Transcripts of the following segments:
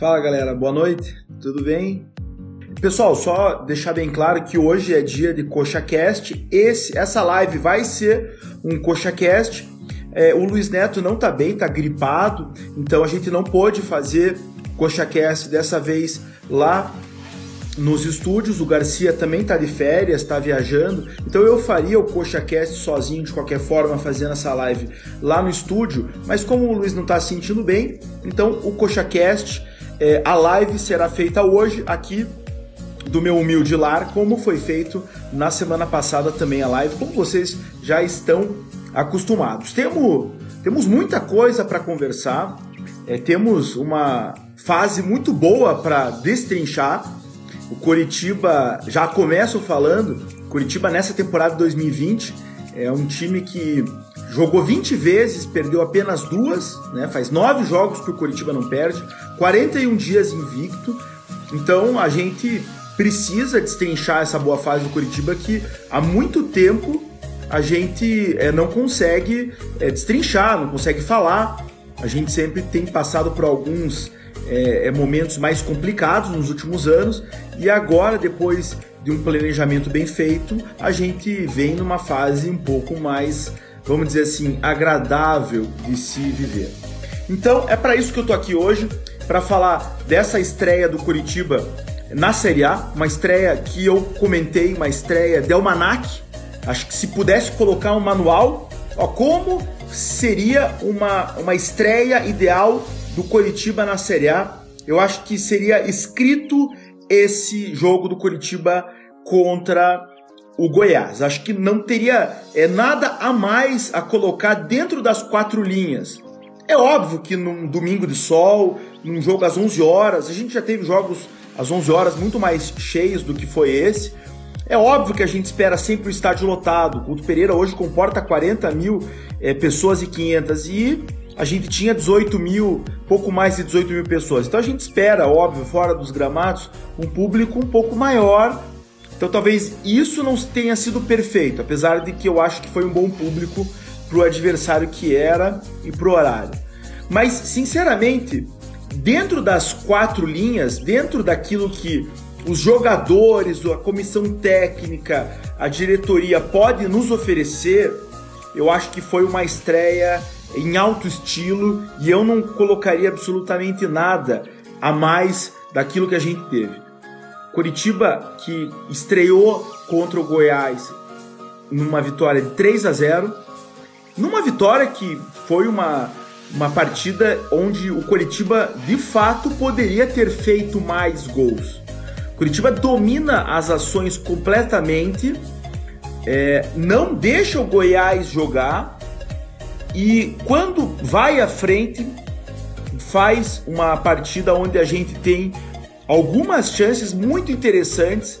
Fala galera, boa noite, tudo bem? Pessoal, só deixar bem claro que hoje é dia de CoxaCast. Esse, essa live vai ser um CoxaCast. É, o Luiz Neto não tá bem, tá gripado, então a gente não pôde fazer CoxaCast dessa vez lá nos estúdios. O Garcia também tá de férias, tá viajando. Então eu faria o CoxaCast sozinho de qualquer forma, fazendo essa live lá no estúdio. Mas como o Luiz não tá se sentindo bem, então o CoxaCast, é, a live será feita hoje aqui do meu humilde lar, como foi feito na semana passada também a live, como vocês já estão acostumados. Temos, temos muita coisa para conversar, é, temos uma fase muito boa para destrinchar. O Coritiba, já começo falando, Coritiba nessa temporada 2020 é um time que jogou 20 vezes, perdeu apenas duas, né? faz nove jogos que o Coritiba não perde, 41 dias invicto. Então a gente precisa destrinchar essa boa fase do Curitiba que há muito tempo a gente é, não consegue é, destrinchar, não consegue falar. A gente sempre tem passado por alguns é, momentos mais complicados nos últimos anos e agora, depois de um planejamento bem feito, a gente vem numa fase um pouco mais, vamos dizer assim, agradável de se viver. Então é para isso que eu tô aqui hoje, para falar dessa estreia do Curitiba na Série A, uma estreia que eu comentei, uma estreia de Almanac. Acho que se pudesse colocar um manual, ó, como seria uma, uma estreia ideal do Coritiba na Série A, eu acho que seria escrito esse jogo do Coritiba contra o Goiás. Acho que não teria é, nada a mais a colocar dentro das quatro linhas. É óbvio que num domingo de sol, num jogo às 11 horas, a gente já teve jogos às 11 horas muito mais cheios do que foi esse. É óbvio que a gente espera sempre o estádio lotado. O Couto Pereira hoje comporta 40 mil é, pessoas e 500 e a gente tinha 18 mil, pouco mais de 18 mil pessoas. Então a gente espera, óbvio, fora dos gramados, um público um pouco maior. Então talvez isso não tenha sido perfeito, apesar de que eu acho que foi um bom público para o adversário que era e para o horário. Mas, sinceramente, dentro das quatro linhas, dentro daquilo que os jogadores, a comissão técnica, a diretoria pode nos oferecer, eu acho que foi uma estreia em alto estilo e eu não colocaria absolutamente nada a mais daquilo que a gente teve. Curitiba que estreou contra o Goiás numa vitória de 3 a 0, numa vitória que foi uma uma partida onde o Curitiba de fato poderia ter feito mais gols. Curitiba domina as ações completamente, é, não deixa o Goiás jogar e quando vai à frente faz uma partida onde a gente tem algumas chances muito interessantes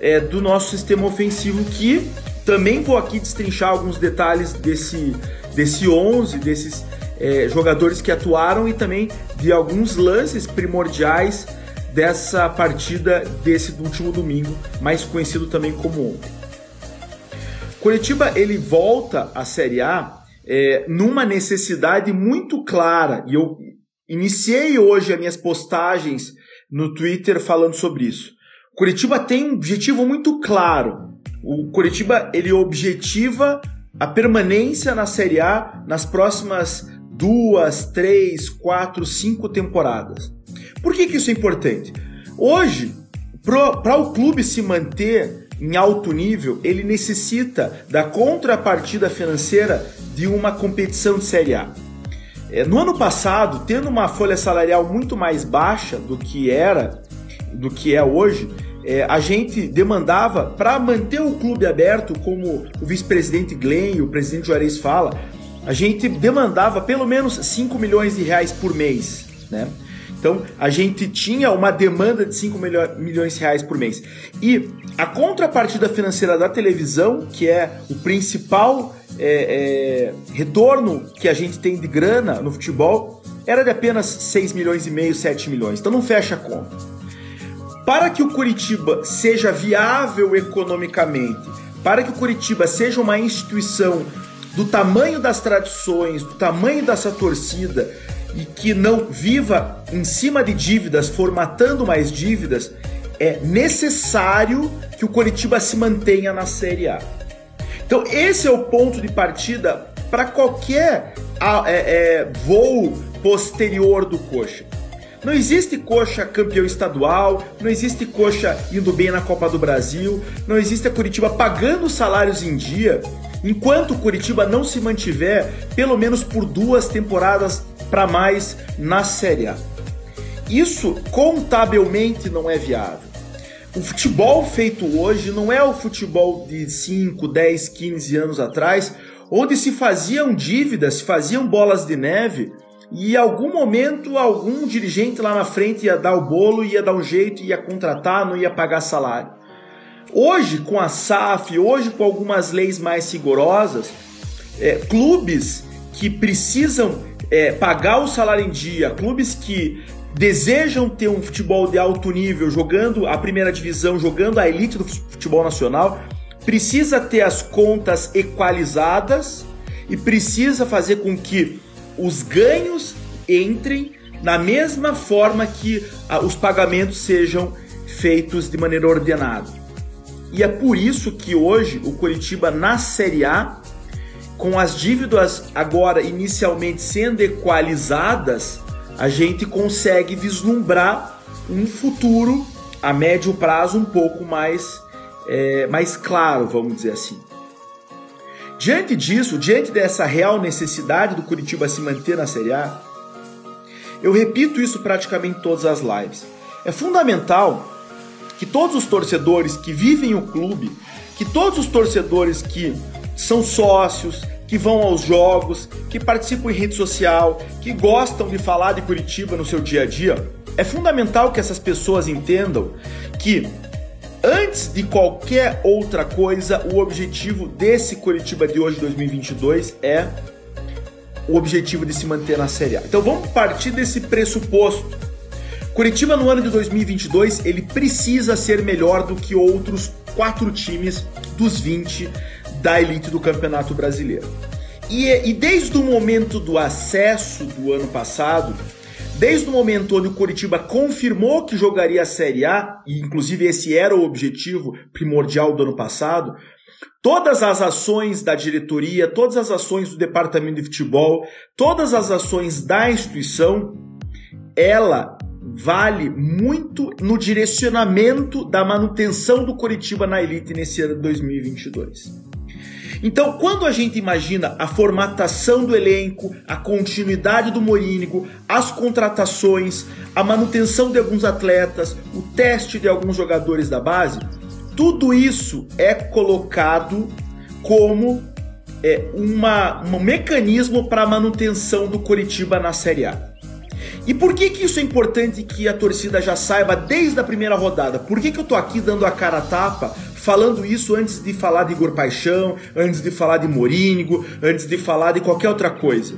é, do nosso sistema ofensivo que também vou aqui destrinchar alguns detalhes desse, desse 11, desses é, jogadores que atuaram e também de alguns lances primordiais dessa partida desse último domingo, mais conhecido também como ontem. Curitiba ele volta à Série A é, numa necessidade muito clara e eu iniciei hoje as minhas postagens no Twitter falando sobre isso. Curitiba tem um objetivo muito claro. O Curitiba ele objetiva a permanência na Série A nas próximas duas, três, quatro, cinco temporadas. Por que, que isso é importante? Hoje, para o clube se manter em alto nível, ele necessita da contrapartida financeira de uma competição de Série A. É, no ano passado, tendo uma folha salarial muito mais baixa do que era, do que é hoje, é, a gente demandava para manter o clube aberto, como o vice-presidente Glenn e o presidente Juarez fala, a gente demandava pelo menos 5 milhões de reais por mês, né? Então, a gente tinha uma demanda de 5 milhões de reais por mês. E a contrapartida financeira da televisão, que é o principal é, é, retorno que a gente tem de grana no futebol, era de apenas 6 milhões e meio, 7 milhões. Então não fecha a conta. Para que o Curitiba seja viável economicamente, para que o Curitiba seja uma instituição do tamanho das tradições, do tamanho dessa torcida e que não viva em cima de dívidas, formatando mais dívidas, é necessário que o Curitiba se mantenha na Série A. Então esse é o ponto de partida para qualquer é, é, voo posterior do coxa. Não existe coxa campeão estadual, não existe coxa indo bem na Copa do Brasil, não existe a Curitiba pagando salários em dia, enquanto o Curitiba não se mantiver pelo menos por duas temporadas para mais na Série A. Isso contabilmente não é viável. O futebol feito hoje não é o futebol de 5, 10, 15 anos atrás, onde se faziam dívidas, se faziam bolas de neve e em algum momento algum dirigente lá na frente ia dar o bolo, ia dar um jeito, ia contratar, não ia pagar salário. Hoje, com a SAF, hoje com algumas leis mais rigorosas, é, clubes que precisam é, pagar o salário em dia, clubes que desejam ter um futebol de alto nível, jogando a primeira divisão, jogando a elite do futebol nacional, precisa ter as contas equalizadas e precisa fazer com que os ganhos entrem na mesma forma que os pagamentos sejam feitos de maneira ordenada. E é por isso que hoje o Curitiba na Série A, com as dívidas agora inicialmente sendo equalizadas, a gente consegue vislumbrar um futuro a médio prazo um pouco mais, é, mais claro, vamos dizer assim. Diante disso, diante dessa real necessidade do Curitiba se manter na Série A, eu repito isso praticamente em todas as lives. É fundamental que todos os torcedores que vivem o clube, que todos os torcedores que são sócios, que vão aos jogos, que participam em rede social, que gostam de falar de Curitiba no seu dia a dia, é fundamental que essas pessoas entendam que Antes de qualquer outra coisa, o objetivo desse Curitiba de hoje, 2022, é o objetivo de se manter na Série A. Então vamos partir desse pressuposto. Curitiba no ano de 2022 ele precisa ser melhor do que outros quatro times dos 20 da elite do Campeonato Brasileiro. E, e desde o momento do acesso do ano passado, Desde o momento onde o Curitiba confirmou que jogaria a Série A, e inclusive esse era o objetivo primordial do ano passado, todas as ações da diretoria, todas as ações do departamento de futebol, todas as ações da instituição, ela vale muito no direcionamento da manutenção do Curitiba na elite nesse ano de 2022. Então, quando a gente imagina a formatação do elenco, a continuidade do Morínigo, as contratações, a manutenção de alguns atletas, o teste de alguns jogadores da base, tudo isso é colocado como é, uma, um mecanismo para a manutenção do Coritiba na Série A. E por que, que isso é importante que a torcida já saiba desde a primeira rodada? Por que, que eu tô aqui dando a cara a tapa falando isso antes de falar de Igor Paixão, antes de falar de Morínigo, antes de falar de qualquer outra coisa.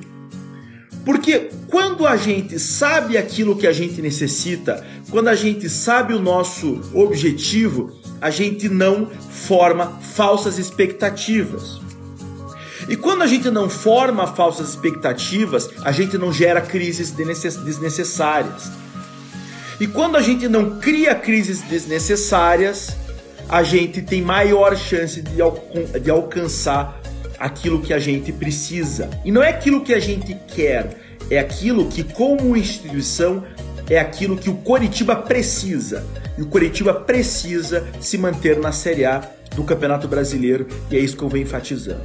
Porque quando a gente sabe aquilo que a gente necessita, quando a gente sabe o nosso objetivo, a gente não forma falsas expectativas. E quando a gente não forma falsas expectativas, a gente não gera crises desnecessárias. E quando a gente não cria crises desnecessárias, a gente tem maior chance de, de alcançar aquilo que a gente precisa. E não é aquilo que a gente quer, é aquilo que, como instituição, é aquilo que o Coritiba precisa. E o Coritiba precisa se manter na Série A do Campeonato Brasileiro, e é isso que eu venho enfatizando.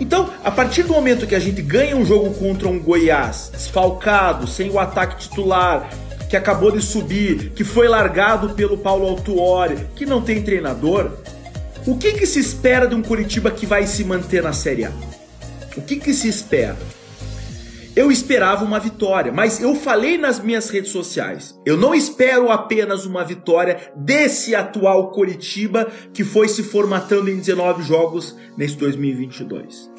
Então, a partir do momento que a gente ganha um jogo contra um Goiás desfalcado, sem o ataque titular, que acabou de subir, que foi largado pelo Paulo Autuori, que não tem treinador, o que, que se espera de um Curitiba que vai se manter na Série A? O que, que se espera? Eu esperava uma vitória, mas eu falei nas minhas redes sociais. Eu não espero apenas uma vitória desse atual Curitiba que foi se formatando em 19 jogos nesse 2022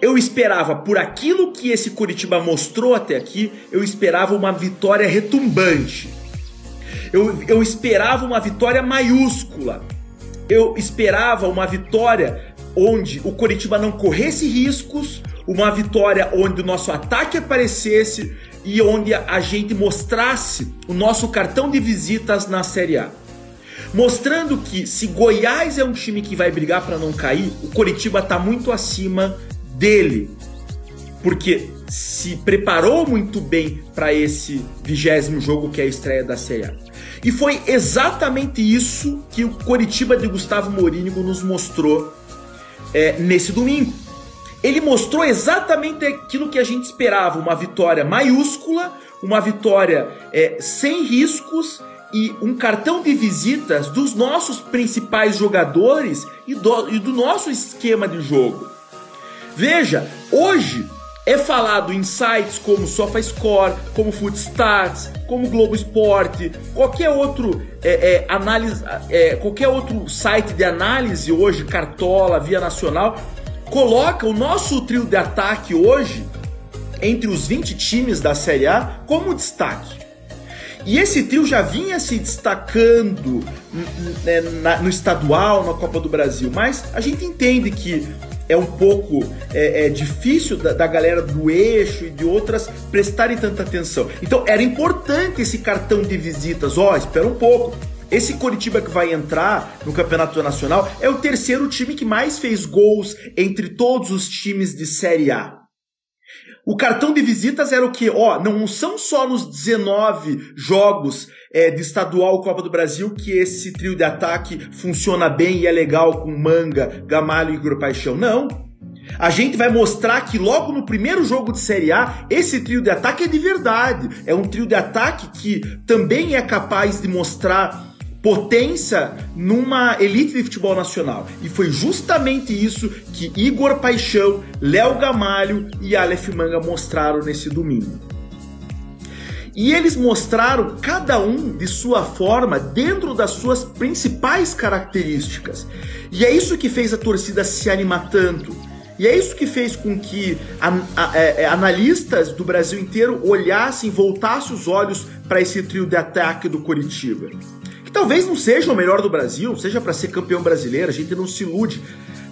eu esperava, por aquilo que esse Curitiba mostrou até aqui, eu esperava uma vitória retumbante. Eu, eu esperava uma vitória maiúscula. eu esperava uma vitória onde o Coritiba não corresse riscos, uma vitória onde o nosso ataque aparecesse e onde a gente mostrasse o nosso cartão de visitas na Série A. Mostrando que se Goiás é um time que vai brigar para não cair, o Coritiba está muito acima dele. Porque se preparou muito bem para esse vigésimo jogo que é a estreia da Série A. E foi exatamente isso que o Coritiba de Gustavo Morínigo nos mostrou é, nesse domingo. Ele mostrou exatamente aquilo que a gente esperava: uma vitória maiúscula, uma vitória é, sem riscos e um cartão de visitas dos nossos principais jogadores e do, e do nosso esquema de jogo. Veja, hoje é falado em sites como SofaScore, como Footstats, como Globo Esporte, qualquer outro é, é, análise, é, qualquer outro site de análise hoje, Cartola, Via Nacional, coloca o nosso trio de ataque hoje entre os 20 times da Série A como destaque. E esse trio já vinha se destacando né, no estadual, na Copa do Brasil, mas a gente entende que é um pouco é, é difícil da, da, galera do eixo e de outras prestarem tanta atenção. Então era importante esse cartão de visitas. Ó, oh, espera um pouco. Esse Coritiba que vai entrar no Campeonato Nacional é o terceiro time que mais fez gols entre todos os times de Série A. O cartão de visitas era o que? Ó, não são só nos 19 jogos é, de estadual Copa do Brasil que esse trio de ataque funciona bem e é legal com Manga, Gamalho e Igor Paixão. Não. A gente vai mostrar que logo no primeiro jogo de Série A, esse trio de ataque é de verdade. É um trio de ataque que também é capaz de mostrar potência numa elite de futebol nacional. E foi justamente isso que Igor Paixão, Léo Gamalho e Aleph Manga mostraram nesse domingo. E eles mostraram cada um de sua forma dentro das suas principais características. E é isso que fez a torcida se animar tanto. E é isso que fez com que é, é, analistas do Brasil inteiro olhassem, voltassem os olhos para esse trio de ataque do Coritiba. Que talvez não seja o melhor do Brasil, seja para ser campeão brasileiro, a gente não se ilude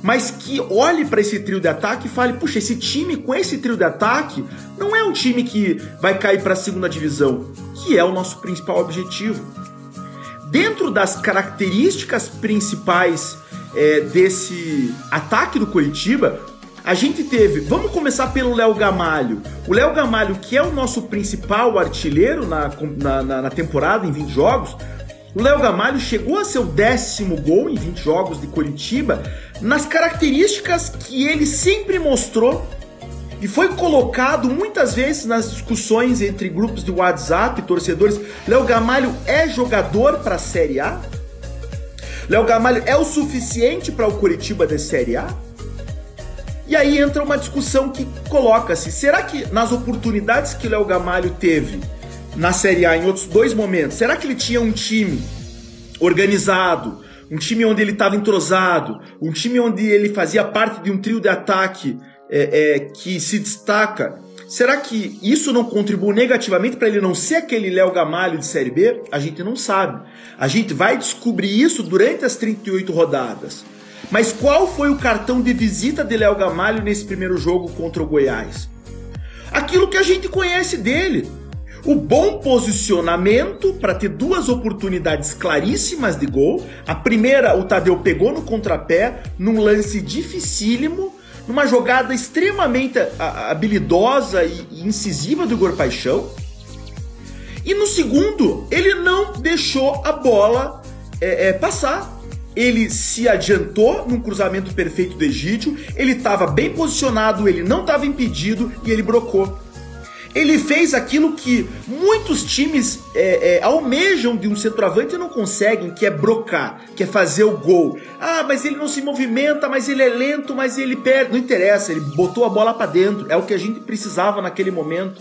mas que olhe para esse trio de ataque e fale: puxa, esse time com esse trio de ataque não é um time que vai cair para a segunda divisão, que é o nosso principal objetivo. Dentro das características principais é, desse ataque do Curitiba, a gente teve, vamos começar pelo Léo Gamalho. O Léo Gamalho, que é o nosso principal artilheiro na, na, na temporada, em 20 jogos, o Léo Gamalho chegou a seu décimo gol em 20 jogos de Curitiba, nas características que ele sempre mostrou e foi colocado muitas vezes nas discussões entre grupos de WhatsApp, torcedores. Léo Gamalho é jogador para a Série A? Léo Gamalho é o suficiente para o Curitiba de Série A? E aí entra uma discussão que coloca-se: será que nas oportunidades que Léo Gamalho teve na Série A em outros dois momentos, será que ele tinha um time organizado, um time onde ele estava entrosado, um time onde ele fazia parte de um trio de ataque é, é, que se destaca. Será que isso não contribui negativamente para ele não ser aquele Léo Gamalho de Série B? A gente não sabe. A gente vai descobrir isso durante as 38 rodadas. Mas qual foi o cartão de visita de Léo Gamalho nesse primeiro jogo contra o Goiás? Aquilo que a gente conhece dele o bom posicionamento para ter duas oportunidades claríssimas de gol. A primeira, o Tadeu pegou no contrapé, num lance dificílimo, numa jogada extremamente habilidosa e incisiva do Igor Paixão. E no segundo, ele não deixou a bola é, é, passar. Ele se adiantou num cruzamento perfeito do Egídio, ele estava bem posicionado, ele não estava impedido e ele brocou. Ele fez aquilo que muitos times é, é, almejam de um centroavante e não conseguem, que é brocar, que é fazer o gol. Ah, mas ele não se movimenta, mas ele é lento, mas ele perde. Não interessa, ele botou a bola para dentro. É o que a gente precisava naquele momento.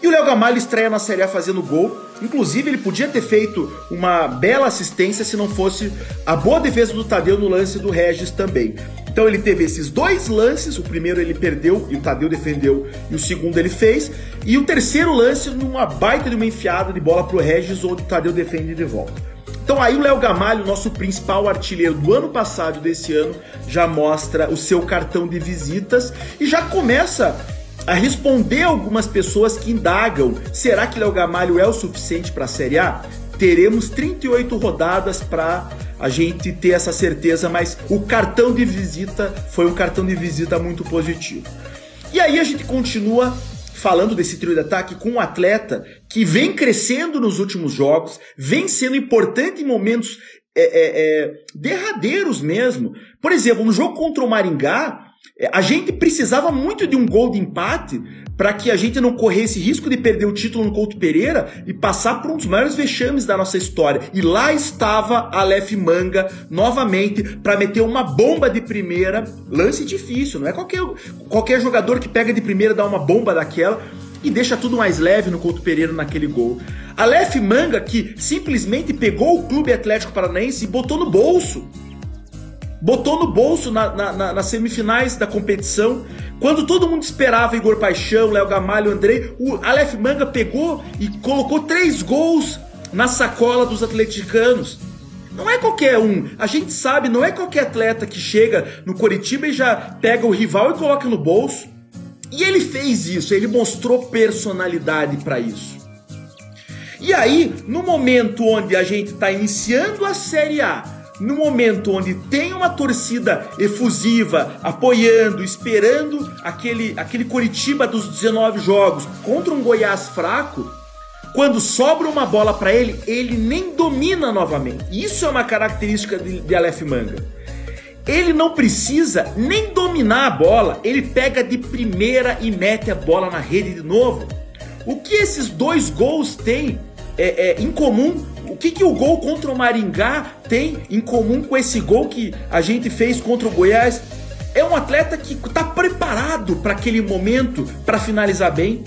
E o Léo Gamalho estreia na Série A fazendo gol. Inclusive, ele podia ter feito uma bela assistência se não fosse a boa defesa do Tadeu no lance do Regis também. Então ele teve esses dois lances, o primeiro ele perdeu e o Tadeu defendeu, e o segundo ele fez, e o terceiro lance numa baita de uma enfiada de bola pro Regis, onde o Tadeu defende de volta. Então aí o Léo Gamalho, nosso principal artilheiro do ano passado desse ano, já mostra o seu cartão de visitas e já começa a responder algumas pessoas que indagam: será que Léo Gamalho é o suficiente para a Série A? Teremos 38 rodadas para a gente ter essa certeza, mas o cartão de visita foi um cartão de visita muito positivo. E aí a gente continua falando desse trio de ataque com um atleta que vem crescendo nos últimos jogos, vem sendo importante em momentos é, é, é, derradeiros mesmo. Por exemplo, no jogo contra o Maringá, a gente precisava muito de um gol de empate para que a gente não corresse risco de perder o título no Couto Pereira e passar por um dos maiores vexames da nossa história. E lá estava Aleph Manga novamente para meter uma bomba de primeira, lance difícil, não é qualquer, qualquer jogador que pega de primeira dá uma bomba daquela e deixa tudo mais leve no Couto Pereira naquele gol. Aleph Manga que simplesmente pegou o Clube Atlético Paranaense e botou no bolso botou no bolso na, na, na, nas semifinais da competição. Quando todo mundo esperava Igor Paixão, Léo Gamalho, Andrei, o Aleph Manga pegou e colocou três gols na sacola dos atleticanos. Não é qualquer um. A gente sabe, não é qualquer atleta que chega no Coritiba e já pega o rival e coloca no bolso. E ele fez isso, ele mostrou personalidade para isso. E aí, no momento onde a gente está iniciando a Série A, no momento onde tem uma torcida efusiva apoiando, esperando aquele, aquele Coritiba dos 19 jogos contra um Goiás fraco, quando sobra uma bola para ele, ele nem domina novamente. Isso é uma característica de, de Aleph Manga. Ele não precisa nem dominar a bola, ele pega de primeira e mete a bola na rede de novo. O que esses dois gols têm é, é, em comum que, que o gol contra o Maringá tem em comum com esse gol que a gente fez contra o Goiás? É um atleta que está preparado para aquele momento para finalizar bem.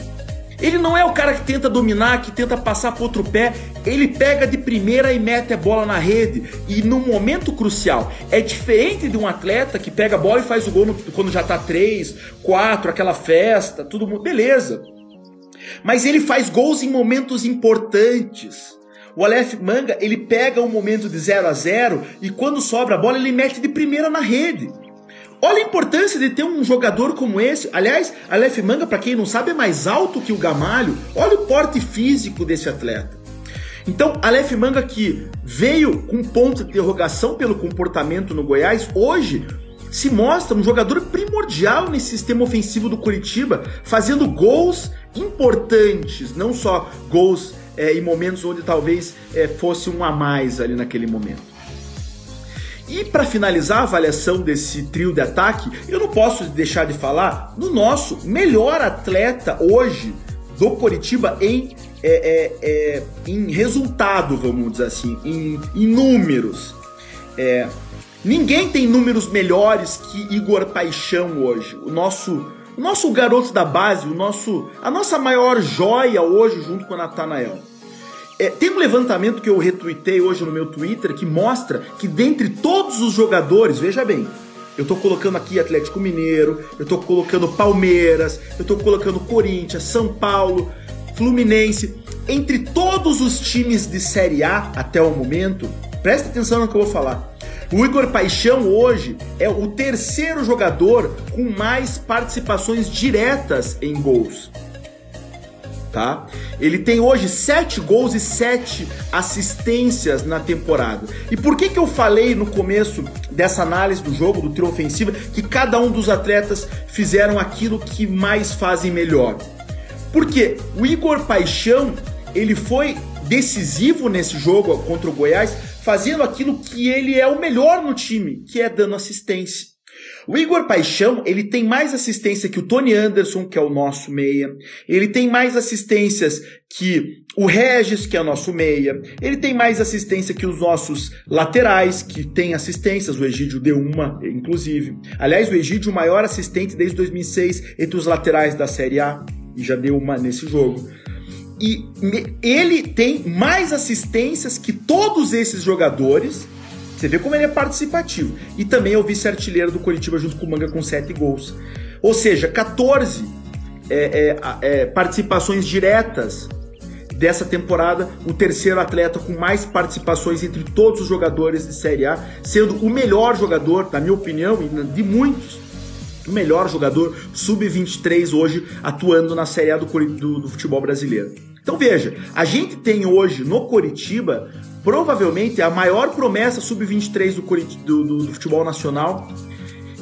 Ele não é o cara que tenta dominar, que tenta passar para outro pé. Ele pega de primeira e mete a bola na rede. E no momento crucial. É diferente de um atleta que pega a bola e faz o gol no, quando já está 3, 4, aquela festa, tudo. Beleza. Mas ele faz gols em momentos importantes. O Aleph Manga, ele pega um momento de 0 a 0 e quando sobra a bola, ele mete de primeira na rede. Olha a importância de ter um jogador como esse. Aliás, Aleph Manga, para quem não sabe, é mais alto que o Gamalho. Olha o porte físico desse atleta. Então, Aleph Manga que veio com ponto de interrogação pelo comportamento no Goiás, hoje se mostra um jogador primordial nesse sistema ofensivo do Curitiba, fazendo gols importantes, não só gols é, em momentos onde talvez é, fosse um a mais ali naquele momento. E para finalizar a avaliação desse trio de ataque, eu não posso deixar de falar no nosso melhor atleta hoje do Coritiba em, é, é, é em resultado, vamos dizer assim, em, em números. É, ninguém tem números melhores que Igor Paixão hoje. O nosso nosso garoto da base, o nosso, a nossa maior joia hoje, junto com a Natanael. É, tem um levantamento que eu retuitei hoje no meu Twitter que mostra que dentre todos os jogadores, veja bem, eu tô colocando aqui Atlético Mineiro, eu tô colocando Palmeiras, eu tô colocando Corinthians, São Paulo, Fluminense, entre todos os times de Série A até o momento, presta atenção no que eu vou falar. O Igor Paixão hoje é o terceiro jogador com mais participações diretas em gols. Tá? Ele tem hoje sete gols e sete assistências na temporada. E por que, que eu falei no começo dessa análise do jogo, do trio ofensivo, que cada um dos atletas fizeram aquilo que mais fazem melhor? Porque o Igor Paixão, ele foi decisivo nesse jogo contra o Goiás, fazendo aquilo que ele é o melhor no time, que é dando assistência. O Igor Paixão, ele tem mais assistência que o Tony Anderson, que é o nosso meia. Ele tem mais assistências que o Regis, que é o nosso meia. Ele tem mais assistência que os nossos laterais, que tem assistências. O Egídio deu uma, inclusive. Aliás, o Egídio, o maior assistente desde 2006 entre os laterais da Série A. E já deu uma nesse jogo. E ele tem mais assistências que todos esses jogadores. Você vê como ele é participativo. E também é o vice-artilheiro do Curitiba junto com o Manga com 7 gols. Ou seja, 14 é, é, é, participações diretas dessa temporada, o terceiro atleta com mais participações entre todos os jogadores de Série A, sendo o melhor jogador, na minha opinião, e de muitos, o melhor jogador sub-23 hoje atuando na Série A do, do, do futebol brasileiro. Então veja, a gente tem hoje no Coritiba provavelmente a maior promessa sub-23 do, do, do, do, futebol nacional.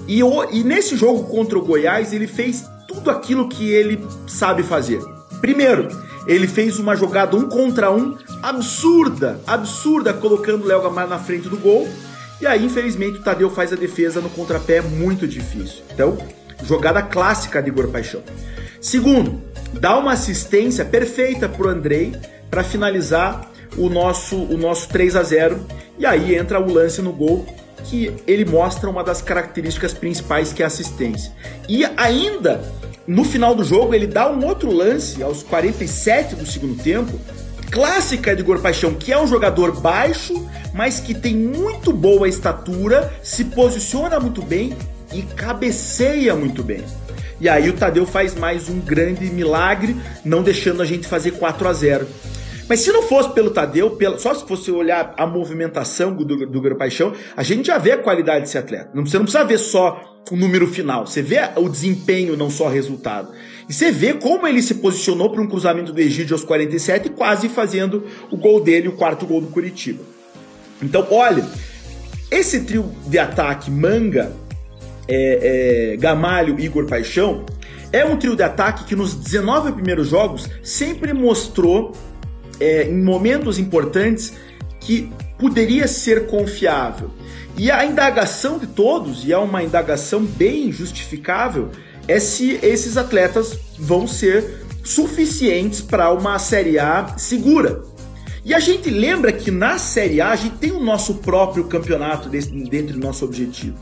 E, o, e nesse jogo contra o Goiás, ele fez tudo aquilo que ele sabe fazer. Primeiro, ele fez uma jogada um contra um absurda, absurda, colocando o Léo Gamar na frente do gol. E aí, infelizmente, o Tadeu faz a defesa no contrapé muito difícil. Então, jogada clássica de Igor Paixão. Segundo, dá uma assistência perfeita pro Andrei para finalizar o nosso, o nosso 3 a 0 e aí entra o lance no gol que ele mostra uma das características principais que é a assistência. E ainda no final do jogo ele dá um outro lance aos 47 do segundo tempo, clássica de Igor Paixão, que é um jogador baixo, mas que tem muito boa estatura, se posiciona muito bem e cabeceia muito bem. E aí o Tadeu faz mais um grande milagre, não deixando a gente fazer 4 a 0 mas se não fosse pelo Tadeu, só se fosse olhar a movimentação do, do, do Paixão, a gente já vê a qualidade desse atleta. Você não precisa ver só o número final, você vê o desempenho, não só o resultado. E você vê como ele se posicionou para um cruzamento do Egídio aos 47, quase fazendo o gol dele, o quarto gol do Curitiba. Então, olha, esse trio de ataque Manga, é, é, Gamalho Igor Paixão é um trio de ataque que nos 19 primeiros jogos sempre mostrou é, em momentos importantes que poderia ser confiável. E a indagação de todos, e é uma indagação bem justificável, é se esses atletas vão ser suficientes para uma Série A segura. E a gente lembra que na Série A a gente tem o nosso próprio campeonato dentro do nosso objetivo.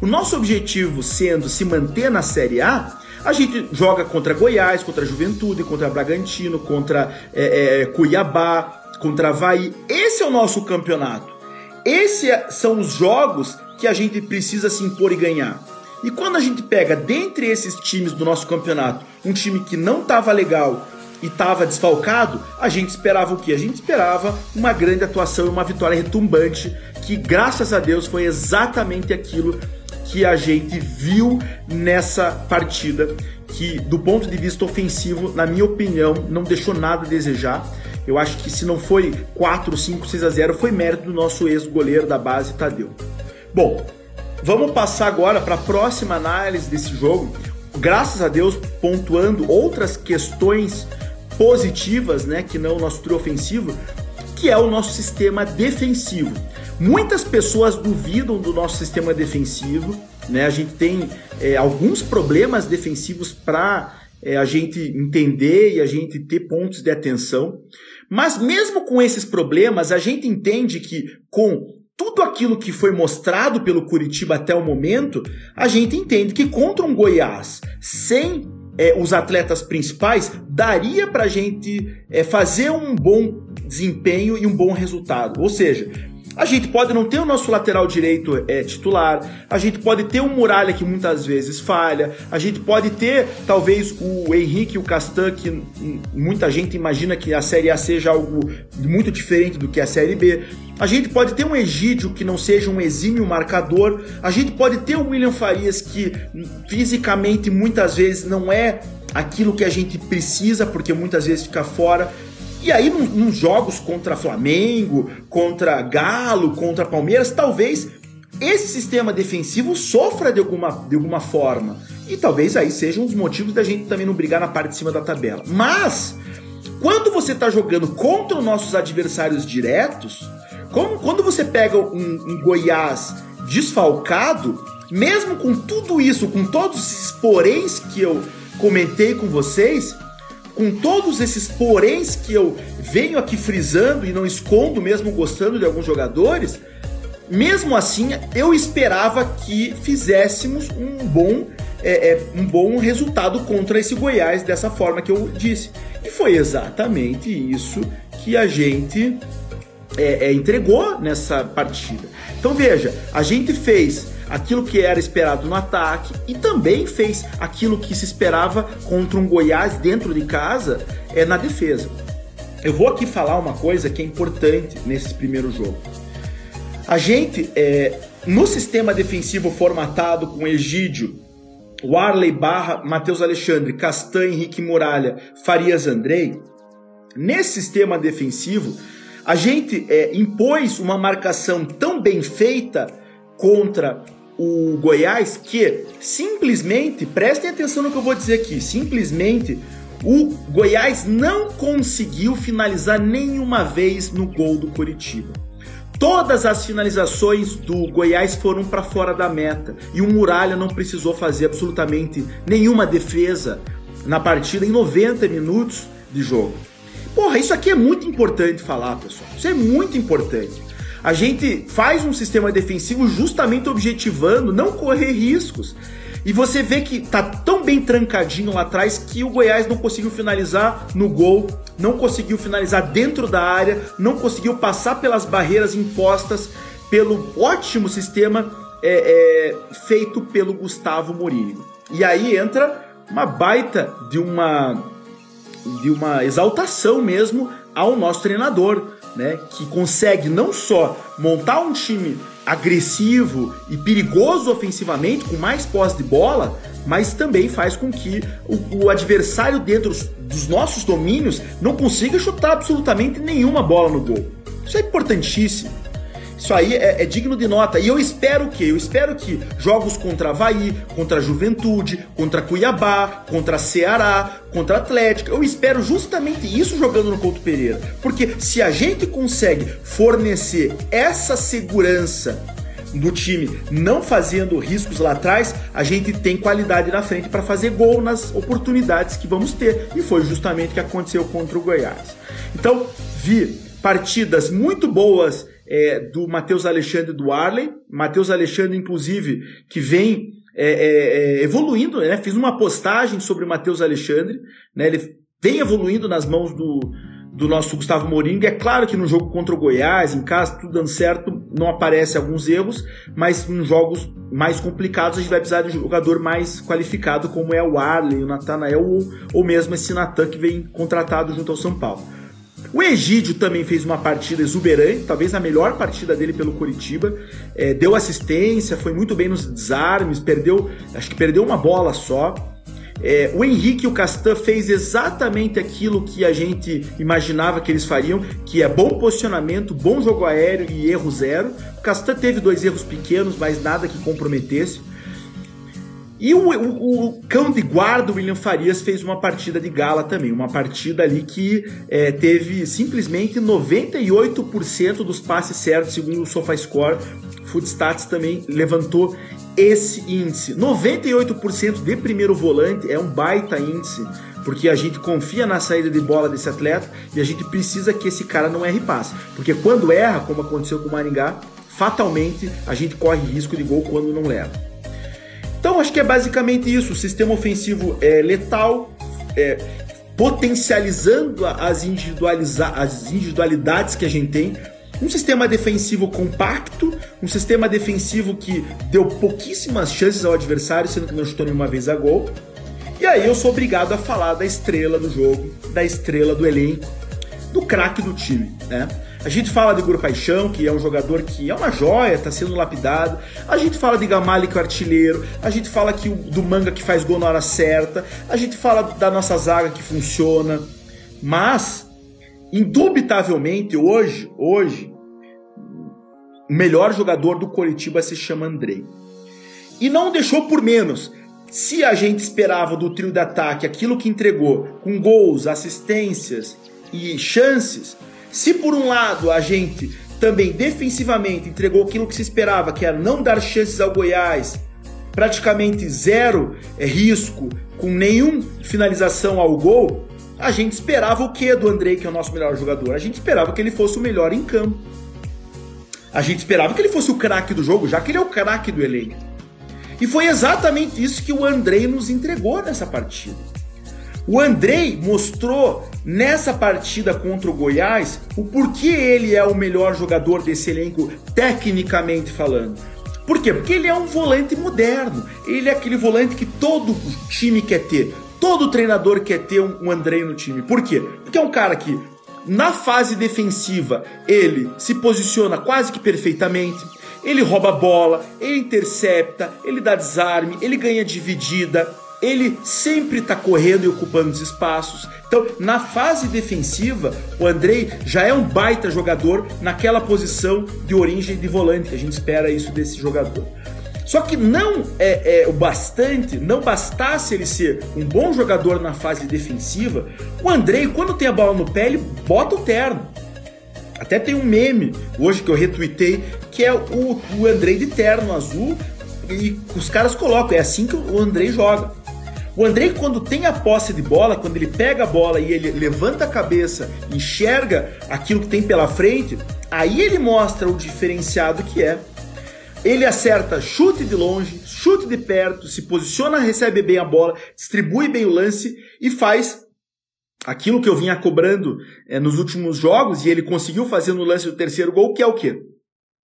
O nosso objetivo sendo se manter na Série A, a gente joga contra Goiás, contra Juventude, contra Bragantino, contra é, é, Cuiabá, contra Havaí. Esse é o nosso campeonato. Esses são os jogos que a gente precisa se impor e ganhar. E quando a gente pega dentre esses times do nosso campeonato um time que não estava legal e estava desfalcado, a gente esperava o quê? A gente esperava uma grande atuação e uma vitória retumbante, que graças a Deus foi exatamente aquilo que a gente viu nessa partida, que do ponto de vista ofensivo, na minha opinião, não deixou nada a desejar. Eu acho que se não foi 4, 5, 6 a 0, foi mérito do nosso ex-goleiro da base, Tadeu. Bom, vamos passar agora para a próxima análise desse jogo. Graças a Deus, pontuando outras questões positivas, né, que não o nosso trio ofensivo, que é o nosso sistema defensivo. Muitas pessoas duvidam do nosso sistema defensivo, né? A gente tem é, alguns problemas defensivos para é, a gente entender e a gente ter pontos de atenção. Mas mesmo com esses problemas, a gente entende que com tudo aquilo que foi mostrado pelo Curitiba até o momento, a gente entende que contra um Goiás sem é, os atletas principais, daria para a gente é, fazer um bom desempenho e um bom resultado. Ou seja, a gente pode não ter o nosso lateral direito é, titular, a gente pode ter um Muralha que muitas vezes falha, a gente pode ter talvez o Henrique e o Castan, que muita gente imagina que a Série A seja algo muito diferente do que a Série B. A gente pode ter um Egídio que não seja um exímio marcador, a gente pode ter o William Farias que fisicamente muitas vezes não é aquilo que a gente precisa, porque muitas vezes fica fora. E aí, nos jogos contra Flamengo, contra Galo, contra Palmeiras, talvez esse sistema defensivo sofra de alguma, de alguma forma. E talvez aí seja um dos motivos da gente também não brigar na parte de cima da tabela. Mas, quando você está jogando contra os nossos adversários diretos, como, quando você pega um, um Goiás desfalcado, mesmo com tudo isso, com todos esses poréns que eu comentei com vocês, com todos esses poréns que eu venho aqui frisando e não escondo, mesmo gostando de alguns jogadores, mesmo assim eu esperava que fizéssemos um bom, é, é, um bom resultado contra esse Goiás dessa forma que eu disse. E foi exatamente isso que a gente é, é entregou nessa partida. Então veja, a gente fez aquilo que era esperado no ataque e também fez aquilo que se esperava contra um Goiás dentro de casa é na defesa. eu vou aqui falar uma coisa que é importante nesse primeiro jogo. A gente, é, no sistema defensivo formatado com Egídio, Warley Barra, Matheus Alexandre, Castan, Henrique Muralha, Farias Andrei, nesse sistema defensivo, a gente é, impôs uma marcação tão bem feita contra o Goiás que simplesmente, prestem atenção no que eu vou dizer aqui, simplesmente o Goiás não conseguiu finalizar nenhuma vez no gol do Curitiba. Todas as finalizações do Goiás foram para fora da meta e o Muralha não precisou fazer absolutamente nenhuma defesa na partida em 90 minutos de jogo. Porra, isso aqui é muito importante falar, pessoal. Isso é muito importante. A gente faz um sistema defensivo justamente objetivando não correr riscos. E você vê que tá tão bem trancadinho lá atrás que o Goiás não conseguiu finalizar no gol, não conseguiu finalizar dentro da área, não conseguiu passar pelas barreiras impostas pelo ótimo sistema é, é, feito pelo Gustavo Mourinho. E aí entra uma baita de uma de uma exaltação mesmo ao nosso treinador, né, que consegue não só montar um time agressivo e perigoso ofensivamente, com mais posse de bola, mas também faz com que o, o, adversário dentro dos nossos domínios não consiga chutar absolutamente nenhuma bola no gol. Isso é importantíssimo. Isso aí é, é, digno de nota. E eu espero que, eu espero que jogos contra Havaí, contra Juventude, contra Cuiabá, contra Ceará, contra Atlético, eu espero justamente isso jogando no Couto Pereira. Porque se a gente consegue fornecer essa segurança do time, não fazendo riscos lá atrás, a gente tem qualidade na frente para fazer gol nas oportunidades que vamos ter. E foi justamente o que aconteceu contra o Goiás. Então, vi partidas muito boas é, do Matheus Alexandre do Arley. Matheus Alexandre, inclusive, que vem é, é, é, evoluindo, né? Fiz uma postagem sobre o Matheus Alexandre, né? Ele vem evoluindo nas mãos do, do nosso Gustavo Mourinho. É claro que no jogo contra o Goiás, em casa, tudo dando certo, não aparece alguns erros, mas em jogos mais complicados a gente vai precisar de um jogador mais qualificado, como é o Arley, o Natanael ou, ou mesmo esse Natan que vem contratado junto ao São Paulo. O Egídio também fez uma partida exuberante, talvez a melhor partida dele pelo Curitiba. É, deu assistência, foi muito bem nos desarmes, perdeu, acho que perdeu uma bola só. É, o Henrique e o Castan fez exatamente aquilo que a gente imaginava que eles fariam, que é bom posicionamento, bom jogo aéreo e erro zero. O Castan teve dois erros pequenos, mas nada que comprometesse. E o, o, o, cão de guarda, William Farias, fez uma partida de gala também. Uma partida ali que é, teve simplesmente 98% dos passes certos, segundo o SofaScore. Footstats também levantou esse índice. 98% de primeiro volante é um baita índice, porque a gente confia na saída de bola desse atleta e a gente precisa que esse cara não erre passe. Porque quando erra, como aconteceu com o Maringá, fatalmente a gente corre risco de gol quando não leva. Então acho que é basicamente isso. O sistema ofensivo é letal, é, potencializando as, individualiza as individualidades que a gente tem. Um sistema defensivo compacto, um sistema defensivo que deu pouquíssimas chances ao adversário, sendo que não chutou nenhuma vez a gol. E aí eu sou obrigado a falar da estrela do jogo, da estrela do elenco, do craque do time, né? A gente fala de Guru Paixão, que é um jogador que é uma joia, está sendo lapidado. A gente fala de Gamali, que é o artilheiro. A gente fala que o, do Manga, que faz gol na hora certa. A gente fala da nossa zaga, que funciona. Mas, indubitavelmente, hoje, hoje, o melhor jogador do Coritiba se chama Andrei. E não deixou por menos. Se a gente esperava do trio de ataque aquilo que entregou, com gols, assistências e chances, se por um lado a gente também defensivamente entregou aquilo que se esperava, que era não dar chances ao Goiás, praticamente zero é, risco, com nenhuma finalização ao gol, a gente esperava o que do Andrei, que é o nosso melhor jogador? A gente esperava que ele fosse o melhor em campo. A gente esperava que ele fosse o craque do jogo, já que ele é o craque do elenco. E foi exatamente isso que o Andrei nos entregou nessa partida. O Andrei mostrou nessa partida contra o Goiás o porquê ele é o melhor jogador desse elenco, tecnicamente falando. Por quê? Porque ele é um volante moderno. Ele é aquele volante que todo time quer ter. Todo treinador quer ter um Andrei no time. Por quê? Porque é um cara que Na fase defensiva, ele se posiciona quase que perfeitamente. Ele rouba a bola, ele intercepta, ele dá desarme, ele ganha dividida, ele sempre está correndo e ocupando os espaços. Então, na fase defensiva, o Andrei já é um baita jogador naquela posição de origem de volante, que a gente espera isso desse jogador. Só que não é, é, o bastante, não bastasse ele ser um bom jogador na fase defensiva, o Andrei, quando tem a bola no pé, ele bota o terno. Até tem um meme hoje que eu retuitei, que é o, o Andrei de terno azul, e os caras colocam, é assim que o Andrei joga. O Andrei, quando tem a posse de bola, quando ele pega a bola e ele levanta a cabeça, enxerga aquilo que tem pela frente, aí ele mostra o diferenciado que é. Ele acerta chute de longe, chute de perto, se posiciona, recebe bem a bola, distribui bem o lance e faz aquilo que eu vinha cobrando é, nos últimos jogos e ele conseguiu fazer no lance do terceiro gol, que é o quê?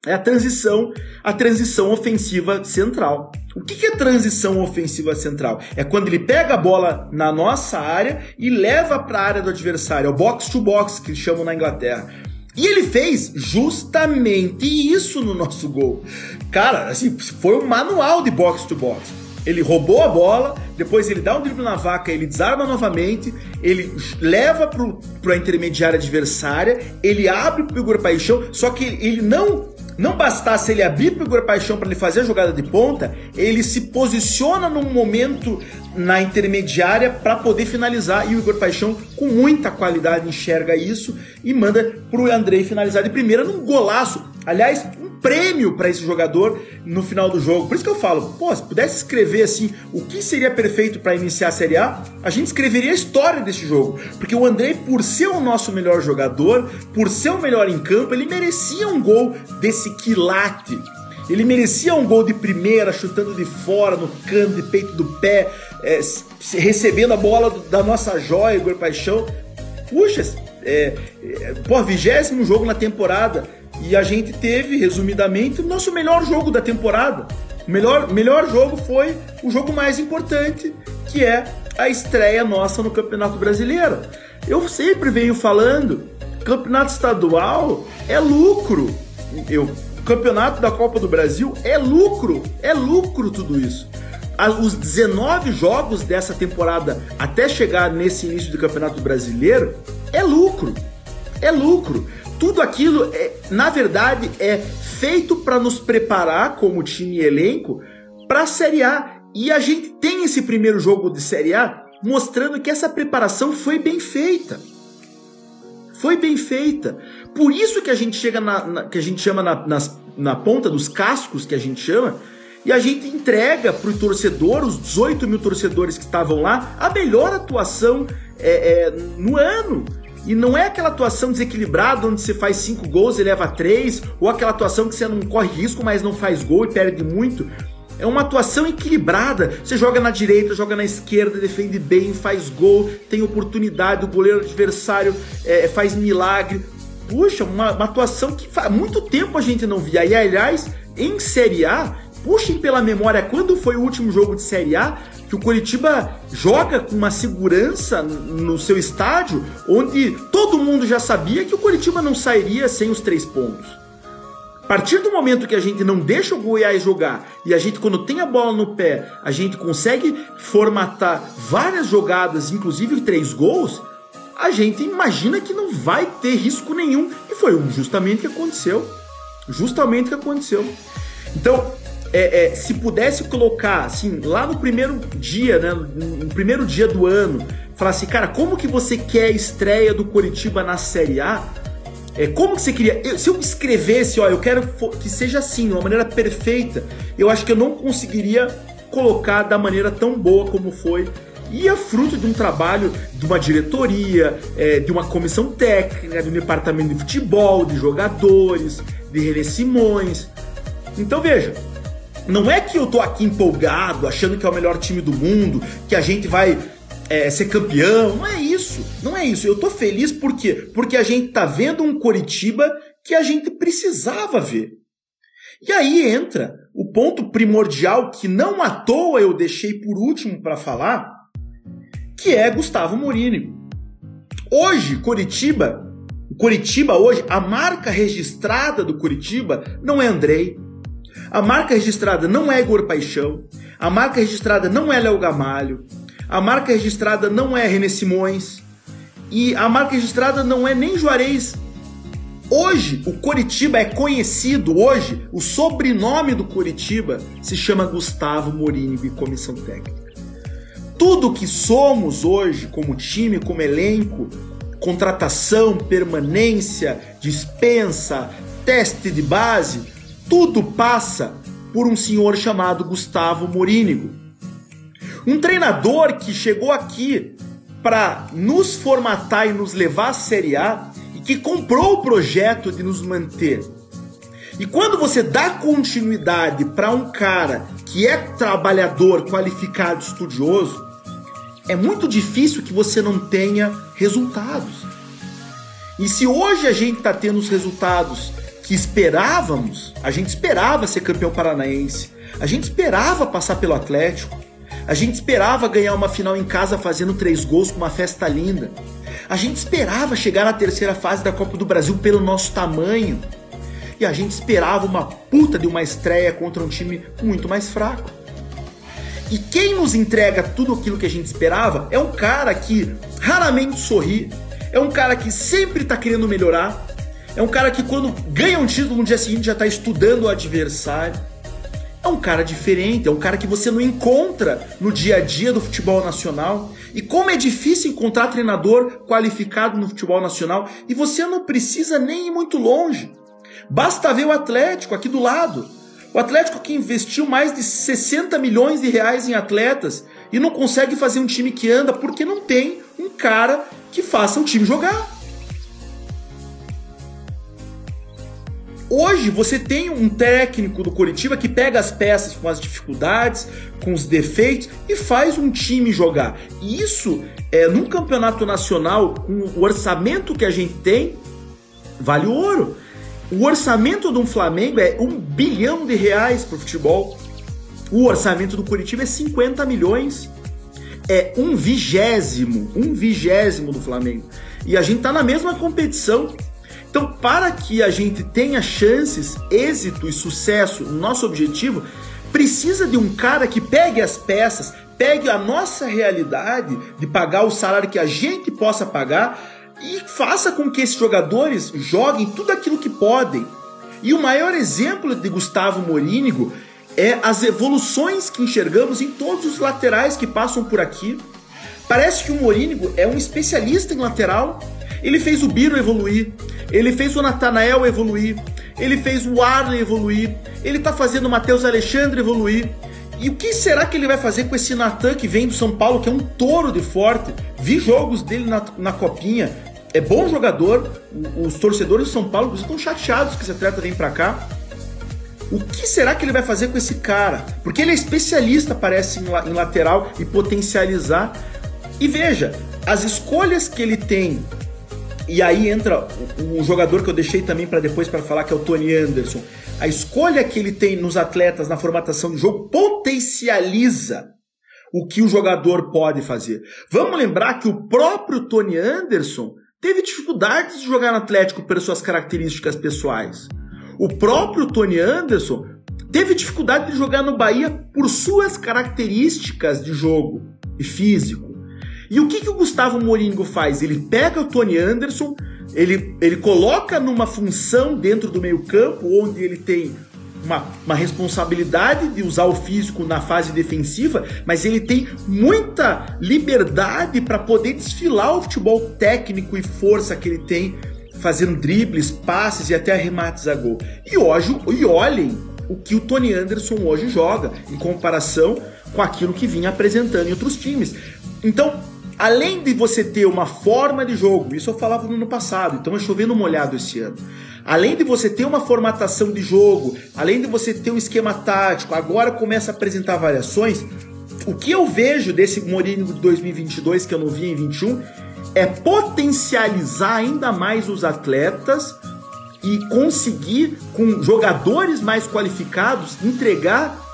É a transição, a transição ofensiva central. O que é transição ofensiva central? É quando ele pega a bola na nossa área e leva para a área do adversário, é o box to box que chamam na Inglaterra. E ele fez justamente isso no nosso gol. Cara, assim, foi um manual de box to box. Ele roubou a bola, depois ele dá um drible na vaca, ele desarma novamente, ele leva para a intermediária adversária, ele abre pro Igor Paixão, só que ele não não bastasse ele abrir para o Igor Paixão para ele fazer a jogada de ponta, ele se posiciona num momento na intermediária para poder finalizar e o Igor Paixão com muita qualidade enxerga isso e manda para o Andrei finalizar de primeira num golaço. Aliás, prêmio para esse jogador no final do jogo. Por isso que eu falo, pô, se pudesse escrever assim o que seria perfeito para iniciar a Série A, a gente escreveria a história desse jogo. Porque o André, por ser o nosso melhor jogador, por ser o melhor em campo, ele merecia um gol desse quilate. Ele merecia um gol de primeira, chutando de fora, no canto, de peito do pé, é, recebendo a bola da nossa joia, Igor Paixão. Puxa, é, é, pô, vigésimo jogo na temporada e a gente teve, resumidamente, o nosso melhor jogo da temporada. O melhor, melhor jogo foi o jogo mais importante, que é a estreia nossa no Campeonato Brasileiro. Eu sempre venho falando, campeonato estadual é lucro. Eu, campeonato da Copa do Brasil é lucro, é lucro tudo isso. Os 19 jogos dessa temporada até chegar nesse início do Campeonato Brasileiro é lucro. É lucro tudo aquilo, é, na verdade, é feito para nos preparar como time e elenco para a Série A. E a gente tem esse primeiro jogo de Série A mostrando que essa preparação foi bem feita. Foi bem feita. Por isso que a gente chega na, na que a gente chama na, nas, na ponta dos cascos que a gente chama e a gente entrega para o torcedor, os 18 mil torcedores que estavam lá, a melhor atuação é, é, no ano. E não é aquela atuação desequilibrada onde você faz cinco gols e leva três, ou aquela atuação que você não corre risco, mas não faz gol e perde muito. É uma atuação equilibrada. Você joga na direita, joga na esquerda, defende bem, faz gol, tem oportunidade, o goleiro adversário é, faz milagre. Puxa, uma, uma atuação que há muito tempo a gente não via. E aliás, em Série A, puxem pela memória quando foi o último jogo de Série A que o Curitiba joga com uma segurança no seu estádio, onde todo mundo já sabia que o Curitiba não sairia sem os três pontos. A partir do momento que a gente não deixa o Goiás jogar e a gente, quando tem a bola no pé, a gente consegue formatar várias jogadas, inclusive três gols, a gente imagina que não vai ter risco nenhum. E foi justamente o que aconteceu. Justamente o que aconteceu. Então, é, é, se pudesse colocar, assim, lá no primeiro dia, né, no primeiro dia do ano, falar assim, cara, como que você quer a estreia do Coritiba na Série A? É, como que você queria? Eu, se eu escrevesse, ó, eu quero que seja assim, de uma maneira perfeita, eu acho que eu não conseguiria colocar da maneira tão boa como foi. E é fruto de um trabalho de uma diretoria, é, de uma comissão técnica, de um departamento de futebol, de jogadores, de René Simões. Então veja, não é que eu tô aqui empolgado, achando que é o melhor time do mundo, que a gente vai é, ser campeão. Não é isso. Não é isso. Eu tô feliz por quê? Porque a gente tá vendo um Coritiba que a gente precisava ver. E aí entra o ponto primordial que não à toa eu deixei por último para falar, que é Gustavo Morini. Hoje, Coritiba Curitiba hoje, a marca registrada do Curitiba não é Andrei. A marca registrada não é Igor Paixão. A marca registrada não é Léo Gamalho. A marca registrada não é René Simões. E a marca registrada não é nem Juarez. Hoje, o Curitiba é conhecido, hoje, o sobrenome do Curitiba se chama Gustavo Morínigo e Comissão Técnica. Tudo que somos hoje, como time, como elenco, contratação, permanência, dispensa, teste de base, tudo passa por um senhor chamado Gustavo Morínigo. Um treinador que chegou aqui para nos formatar e nos levar à Série A e que comprou o projeto de nos manter. E quando você dá continuidade para um cara que é trabalhador, qualificado, estudioso, é muito difícil que você não tenha resultados. E se hoje a gente está tendo os resultados que esperávamos, a gente esperava ser campeão paranaense, a gente esperava passar pelo Atlético, a gente esperava ganhar uma final em casa fazendo três gols com uma festa linda, a gente esperava chegar na terceira fase da Copa do Brasil pelo nosso tamanho, e a gente esperava uma puta de uma estreia contra um time muito mais fraco. E quem nos entrega tudo aquilo que a gente esperava é um cara que raramente sorri, é um cara que sempre está querendo melhorar, é um cara que quando ganha um título no dia seguinte já está estudando o adversário. É um cara diferente, é um cara que você não encontra no dia a dia do futebol nacional. E como é difícil encontrar treinador qualificado no futebol nacional, e você não precisa nem ir muito longe. Basta ver o Atlético aqui do lado. O Atlético que investiu mais de 60 milhões de reais em atletas e não consegue fazer um time que anda porque não tem um cara que faça o time jogar. Hoje você tem um técnico do Curitiba que pega as peças com as dificuldades, com os defeitos e faz um time jogar. E isso é num campeonato nacional com o orçamento que a gente tem vale ouro. O orçamento do Flamengo é um bilhão de reais para o futebol. O orçamento do Curitiba é 50 milhões. É um vigésimo, um vigésimo do Flamengo. E a gente tá na mesma competição. Então, para que a gente tenha chances, êxito e sucesso no nosso objetivo, precisa de um cara que pegue as peças, pegue a nossa realidade de pagar o salário que a gente possa pagar e faça com que esses jogadores joguem tudo aquilo que podem. E o maior exemplo de Gustavo Morínigo é as evoluções que enxergamos em todos os laterais que passam por aqui. Parece que o Morínigo é um especialista em lateral. Ele fez o Biro evoluir, ele fez o Natanael evoluir, ele fez o Arley evoluir, ele tá fazendo o Matheus Alexandre evoluir. E o que será que ele vai fazer com esse Natan que vem do São Paulo, que é um touro de forte? Vi jogos dele na, na copinha, é bom jogador. Os torcedores do São Paulo estão chateados que esse atleta vem para cá. O que será que ele vai fazer com esse cara? Porque ele é especialista, parece, em, lateral e potencializar. E veja, as escolhas que ele tem. E aí entra um jogador que eu deixei também para depois para falar, que é o Tony Anderson. A escolha que ele tem nos atletas na formatação de jogo potencializa o que o jogador pode fazer. Vamos lembrar que o próprio Tony Anderson teve dificuldades de jogar no Atlético pelas suas características pessoais. O próprio Tony Anderson teve dificuldade de jogar no Bahia por suas características de jogo e físico. E o que, que o Gustavo Moringo faz? Ele pega o Tony Anderson, ele, ele coloca numa função dentro do meio-campo, onde ele tem uma, uma responsabilidade de usar o físico na fase defensiva, mas ele tem muita liberdade para poder desfilar o futebol técnico e força que ele tem, fazendo dribles, passes e até arremates a gol. E hoje, e olhem o que o Tony Anderson hoje joga em comparação com aquilo que vinha apresentando em outros times. Então, além de você ter uma forma de jogo, isso eu falava no ano passado, então é chovendo molhado esse ano além de você ter uma formatação de jogo, além de você ter um esquema tático, agora começa a apresentar variações. O que eu vejo desse Mourinho de 2022 que eu não vi em 21 é potencializar ainda mais os atletas e conseguir, com jogadores mais qualificados, entregar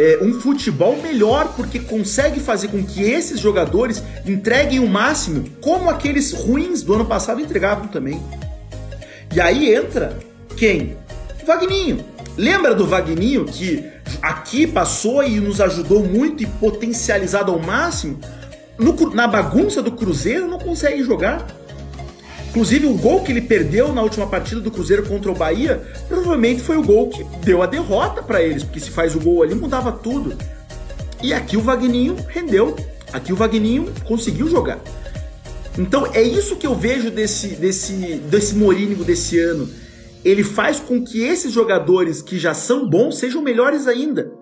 é, um futebol melhor, porque consegue fazer com que esses jogadores entreguem o máximo, como aqueles ruins do ano passado entregavam também. E aí entra quem? Vagninho. Lembra do Vagninho que aqui passou e nos ajudou muito e potencializado ao máximo? No, na bagunça do Cruzeiro não consegue jogar. Inclusive, o gol que ele perdeu na última partida do Cruzeiro contra o Bahia provavelmente foi o gol que deu a derrota para eles, porque se faz o gol ali mudava tudo. E aqui o Vagninho rendeu. Aqui o Vagninho conseguiu jogar. Então é isso que eu vejo desse, desse, desse Morínigo desse ano. Ele faz com que esses jogadores que já são bons sejam melhores ainda.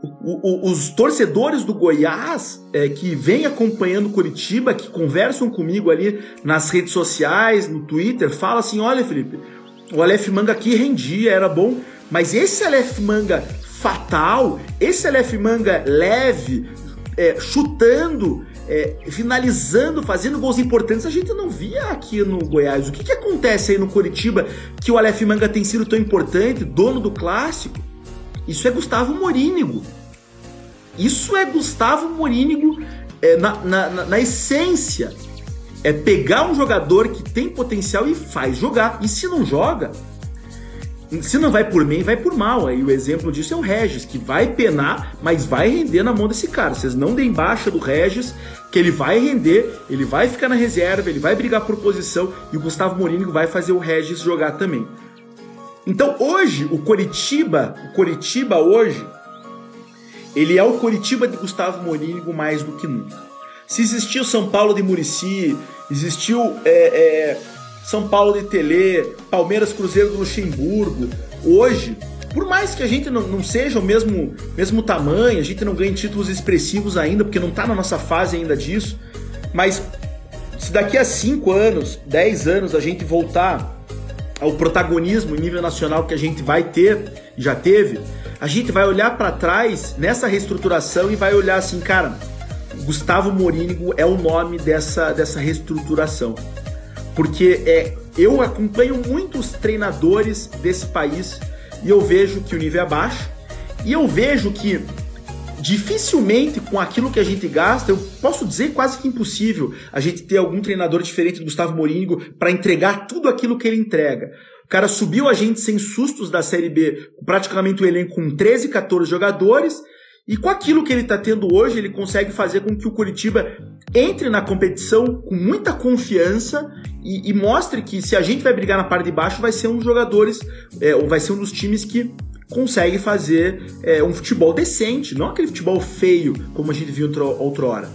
O, o, os torcedores do Goiás é, que vêm acompanhando Curitiba, que conversam comigo ali nas redes sociais, no Twitter, falam assim: olha, Felipe, o Aleph Manga aqui rendia, era bom, mas esse Aleph Manga fatal, esse Aleph Manga leve, é, chutando, é, finalizando, fazendo gols importantes, a gente não via aqui no Goiás. O que, que acontece aí no Curitiba que o Aleph Manga tem sido tão importante, dono do clássico? Isso é Gustavo Morínigo. Isso é Gustavo Morínigo é, na, na, na, essência. É pegar um jogador que tem potencial e faz jogar. E se não joga, se não vai por bem, vai por mal. Aí o exemplo disso é o Regis, que vai penar, mas vai render na mão desse cara. Vocês não deem baixa do Regis, que ele vai render, ele vai ficar na reserva, ele vai brigar por posição e o Gustavo Mourinho vai fazer o Regis jogar também. Então hoje, o Coritiba, o Coritiba hoje, ele é o Coritiba de Gustavo Mourinho mais do que nunca. Se existiu São Paulo de Murici, existiu é, é, são Paulo de Telê, Palmeiras Cruzeiro do Luxemburgo. Hoje, por mais que a gente não, não, seja o mesmo, mesmo tamanho, a gente não ganhe títulos expressivos ainda, porque não está na nossa fase ainda disso, mas se daqui a 5 anos, 10 anos a gente voltar ao protagonismo em nível nacional que a gente vai ter, já teve, a gente vai olhar para trás nessa reestruturação e vai olhar assim, cara, Gustavo Morínigo é o nome dessa, dessa reestruturação. Porque é, eu acompanho muitos treinadores desse país e eu vejo que o nível é baixo e eu vejo que dificilmente com aquilo que a gente gasta, eu posso dizer quase que impossível a gente ter algum treinador diferente do Gustavo Morínigo para entregar tudo aquilo que ele entrega. O cara subiu a gente sem sustos da Série B, praticamente o elenco com 13, 14 jogadores, e com aquilo que ele está tendo hoje, ele consegue fazer com que o Curitiba entre na competição com muita confiança e, e, mostre que se a gente vai brigar na parte de baixo, vai ser um dos jogadores, é, ou vai ser um dos times que consegue fazer é, um futebol decente, não aquele futebol feio como a gente viu outrora.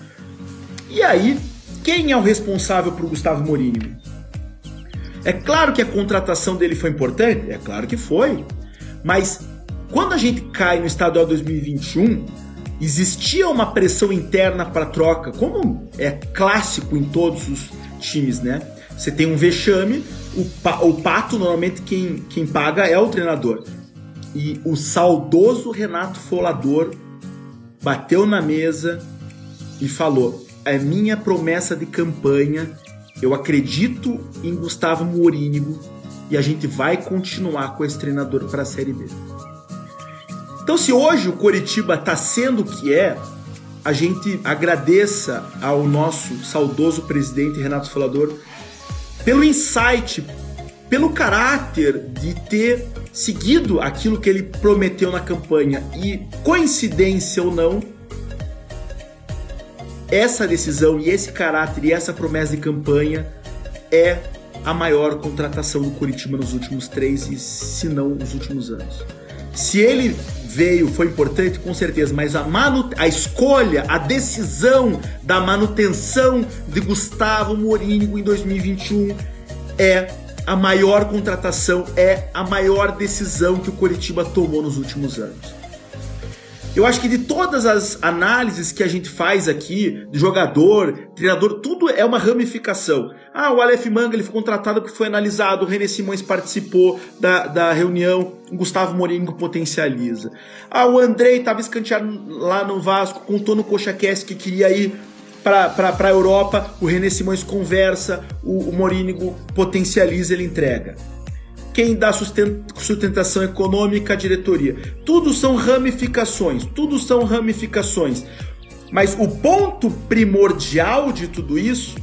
E aí, quem é o responsável por Gustavo Mourinho? É claro que a contratação dele foi importante, é claro que foi, mas quando a gente cai no estadual 2021, existia uma pressão interna para troca, como é clássico em todos os times, né? Você tem um vexame, o, pa, o pato, normalmente quem, quem paga é o treinador. E o saudoso Renato Folador bateu na mesa e falou: é minha promessa de campanha, eu acredito em Gustavo Morínigo e a gente vai continuar com esse treinador para a Série B. Então, se hoje o Coritiba está sendo o que é, a gente agradeça ao nosso saudoso presidente Renato Folador pelo insight, pelo caráter de ter seguido aquilo que ele prometeu na campanha e coincidência ou não, essa decisão e esse caráter e essa promessa de campanha é a maior contratação do Curitiba nos últimos três e se não nos últimos anos. Se ele veio, foi importante, com certeza, mas a, manu a escolha, a decisão da manutenção de Gustavo Morínigo em 2021 é a maior contratação, é a maior decisão que o Coritiba tomou nos últimos anos. Eu acho que de todas as análises que a gente faz aqui, jogador, treinador, tudo é uma ramificação. Ah, o Aleph Manga ele foi contratado porque foi analisado, o René Simões participou da, da reunião, o Gustavo Moringo potencializa. Ah, o Andrei estava escanteado lá no Vasco, contou no CoxaCast que queria ir para a Europa, o René Simões conversa, o, o Morínigo potencializa, ele entrega quem dá sustentação econômica, a diretoria. Tudo são ramificações, tudo são ramificações. Mas o ponto primordial de tudo isso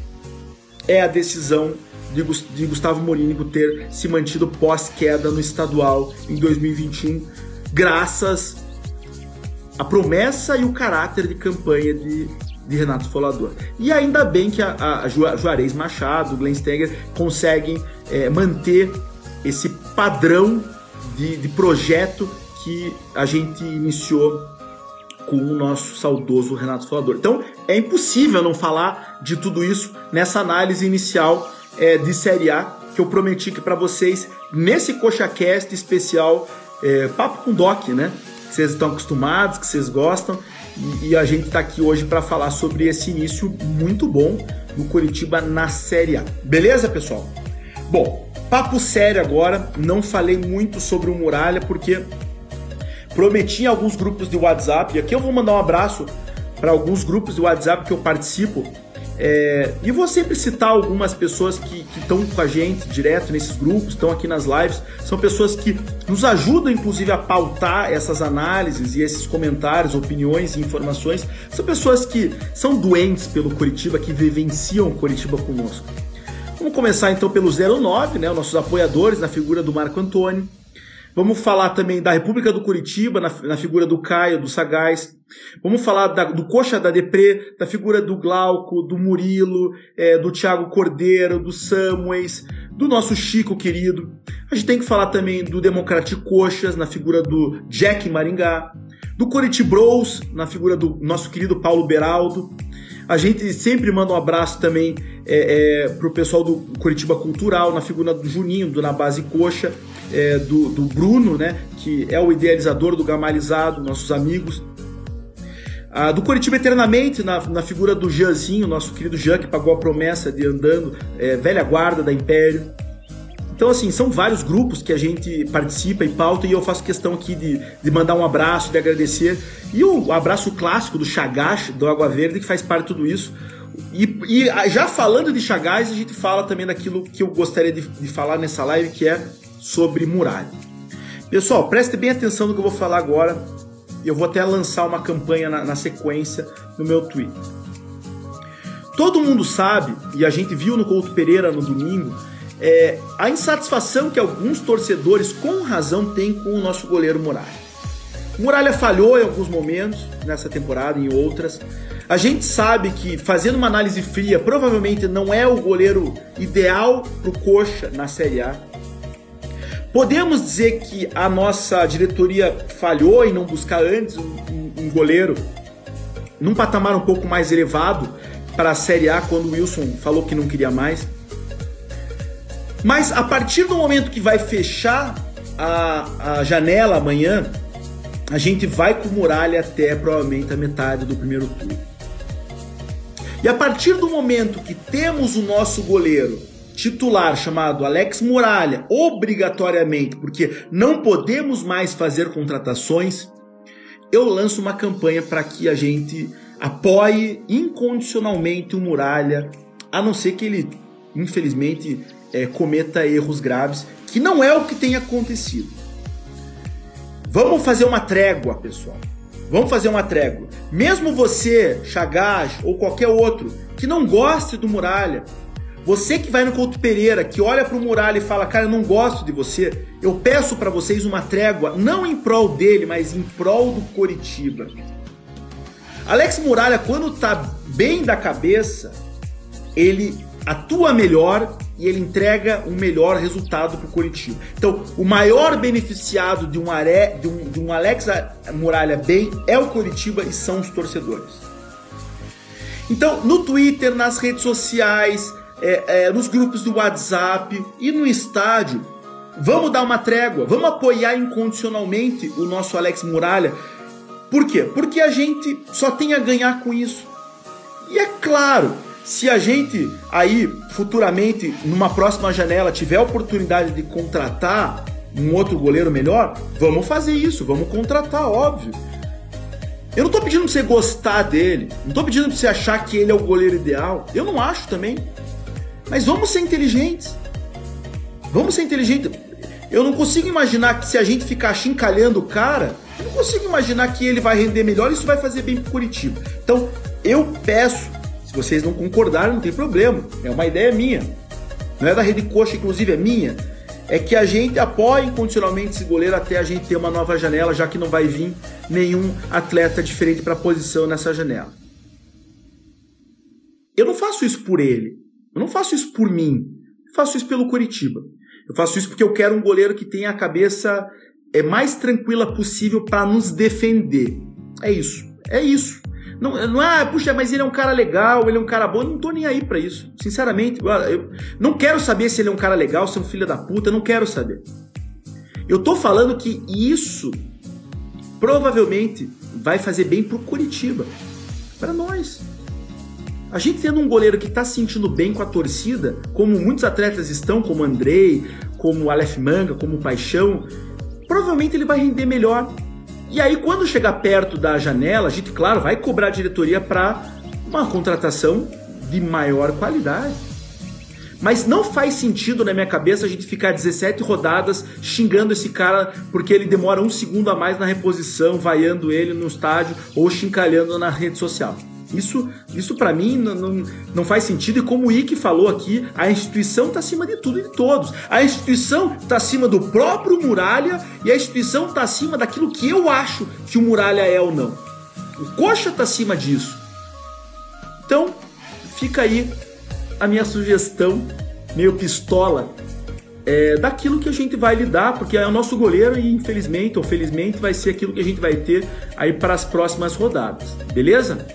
é a decisão de Gustavo Morínigo ter se mantido pós-queda no estadual em 2021, graças à promessa e o caráter de campanha de, de Renato Folador. E ainda bem que a, a Juarez Machado, Glenn Steger conseguem é, manter esse padrão de, de projeto que a gente iniciou com o nosso saudoso Renato Falador. Então é impossível não falar de tudo isso nessa análise inicial é, de Série A que eu prometi que para vocês nesse CoxaCast especial é, Papo com Doc, né? Que vocês estão acostumados, que vocês gostam e, e a gente está aqui hoje para falar sobre esse início muito bom do Curitiba na Série A. Beleza, pessoal? Bom, papo sério agora. Não falei muito sobre o Muralha porque prometi em alguns grupos de WhatsApp. E aqui eu vou mandar um abraço para alguns grupos de WhatsApp que eu participo. É, e vou sempre citar algumas pessoas que estão com a gente direto nesses grupos, estão aqui nas lives. São pessoas que nos ajudam, inclusive, a pautar essas análises e esses comentários, opiniões e informações. São pessoas que são doentes pelo Curitiba, que vivenciam o Curitiba conosco. Vamos começar então pelo 09, né, nossos apoiadores, na figura do Marco Antônio. Vamos falar também da República do Curitiba, na, na figura do Caio, do Sagaz. Vamos falar da, do Coxa da Deprê, da figura do Glauco, do Murilo, é, do Thiago Cordeiro, do Samuels, do nosso Chico querido. A gente tem que falar também do Democrate Coxas, na figura do Jack Maringá. Do Bros na figura do nosso querido Paulo Beraldo. A gente sempre manda um abraço também é, é, pessoal do Curitiba Cultural, na figura do Juninho, do Na Base Coxa é, do, do, Bruno, né, que é o idealizador do Gamalizado, nossos amigos. Ah, do Curitiba Eternamente, na, na figura do Jeanzinho, nosso querido Jean, que pagou a promessa de andando, é, velha guarda da Império. Então, assim, são vários grupos que a gente participa e pauta, e eu faço questão aqui de, de mandar um abraço, de agradecer. E o abraço clássico do Chagache, do Água Verde, que faz parte de tudo isso. E, e, já falando de Chagás, a gente fala também daquilo que eu gostaria de, de falar nessa live, que é sobre muralha. Pessoal, preste bem atenção no que eu vou falar agora. Eu vou até lançar uma campanha na, na sequência no meu Twitter. Todo mundo sabe, e a gente viu no Couto Pereira no domingo, é, a insatisfação que alguns torcedores com razão têm com o nosso goleiro Muralha. Muralha falhou em alguns momentos nessa temporada, em outras. A gente sabe que, fazendo uma análise fria, provavelmente não é o goleiro ideal para o Coxa na Série A. Podemos dizer que a nossa diretoria falhou em não buscar antes um, um, um goleiro num patamar um pouco mais elevado para a Série A quando o Wilson falou que não queria mais. Mas a partir do momento que vai fechar a, a janela amanhã, a gente vai com Muralha até provavelmente a metade do primeiro turno. E a partir do momento que temos o nosso goleiro titular chamado Alex Muralha, obrigatoriamente, porque não podemos mais fazer contratações, eu lanço uma campanha para que a gente apoie incondicionalmente o Muralha, a não ser que ele, infelizmente, é, cometa erros graves, que não é o que tem acontecido. Vamos fazer uma trégua, pessoal. Vamos fazer uma trégua. Mesmo você, Chagaz ou qualquer outro que não goste do Muralha, você que vai no Couto Pereira, que olha para o Muralha e fala, cara, eu não gosto de você, eu peço para vocês uma trégua, não em prol dele, mas em prol do Coritiba. Alex Muralha, quando tá bem da cabeça, ele atua melhor e ele entrega um melhor resultado para o Coritiba. Então, o maior beneficiado de um, Are, de, um, de um Alex Muralha bem é o Coritiba e são os torcedores. Então, no Twitter, nas redes sociais, é, é, nos grupos do WhatsApp e no estádio. Vamos dar uma trégua, vamos apoiar incondicionalmente o nosso Alex Muralha. Por quê? Porque a gente só tem a ganhar com isso. E é claro, se a gente aí futuramente, numa próxima janela, tiver a oportunidade de contratar um outro goleiro melhor, vamos fazer isso, vamos contratar, óbvio. Eu não tô pedindo pra você gostar dele, não tô pedindo pra você achar que ele é o goleiro ideal. Eu não acho também. Mas vamos ser inteligentes. Vamos ser inteligentes. Eu não consigo imaginar que se a gente ficar chincalhando o cara, eu não consigo imaginar que ele vai render melhor e isso vai fazer bem pro Curitiba. Então, eu peço, se vocês não concordarem, não tem problema. É uma ideia minha. não é da Rede Coxa, inclusive é minha, é que a gente apoia incondicionalmente esse goleiro até a gente ter uma nova janela, já que não vai vir nenhum atleta diferente para a posição nessa janela. Eu não faço isso por ele, eu não faço isso por mim, eu faço isso pelo Curitiba. Eu faço isso porque eu quero um goleiro que tenha a cabeça é mais tranquila possível para nos defender. É isso. É isso. Não, não é, puxa, mas ele é um cara legal, ele é um cara bom, eu não tô nem aí para isso. Sinceramente, eu não quero saber se ele é um cara legal, se é um filho da puta, não quero saber. Eu tô falando que isso provavelmente vai fazer bem pro Curitiba, para nós. A gente tendo um goleiro que tá se sentindo bem com a torcida, como muitos atletas estão, como Andrei, como Aleph Manga, como Paixão, provavelmente ele vai render melhor e aí, quando chegar perto da janela, a gente, claro, vai cobrar a diretoria para uma contratação de maior qualidade. Mas não faz sentido na minha cabeça a gente ficar 17 rodadas xingando esse cara porque ele demora um segundo a mais na reposição, vaiando ele no estádio ou chincalhando na rede social. Isso, isso para mim não, não, não, faz sentido. E como o Ike falou aqui, a instituição está acima de tudo e de todos. A instituição está acima do próprio Muralha e a instituição está acima daquilo que eu acho que o Muralha é ou não. O Coxa está acima disso. Então, fica aí a minha sugestão, meio pistola, é, daquilo que a gente vai lidar, porque é o nosso goleiro e infelizmente ou felizmente vai ser aquilo que a gente vai ter aí para as próximas rodadas. Beleza?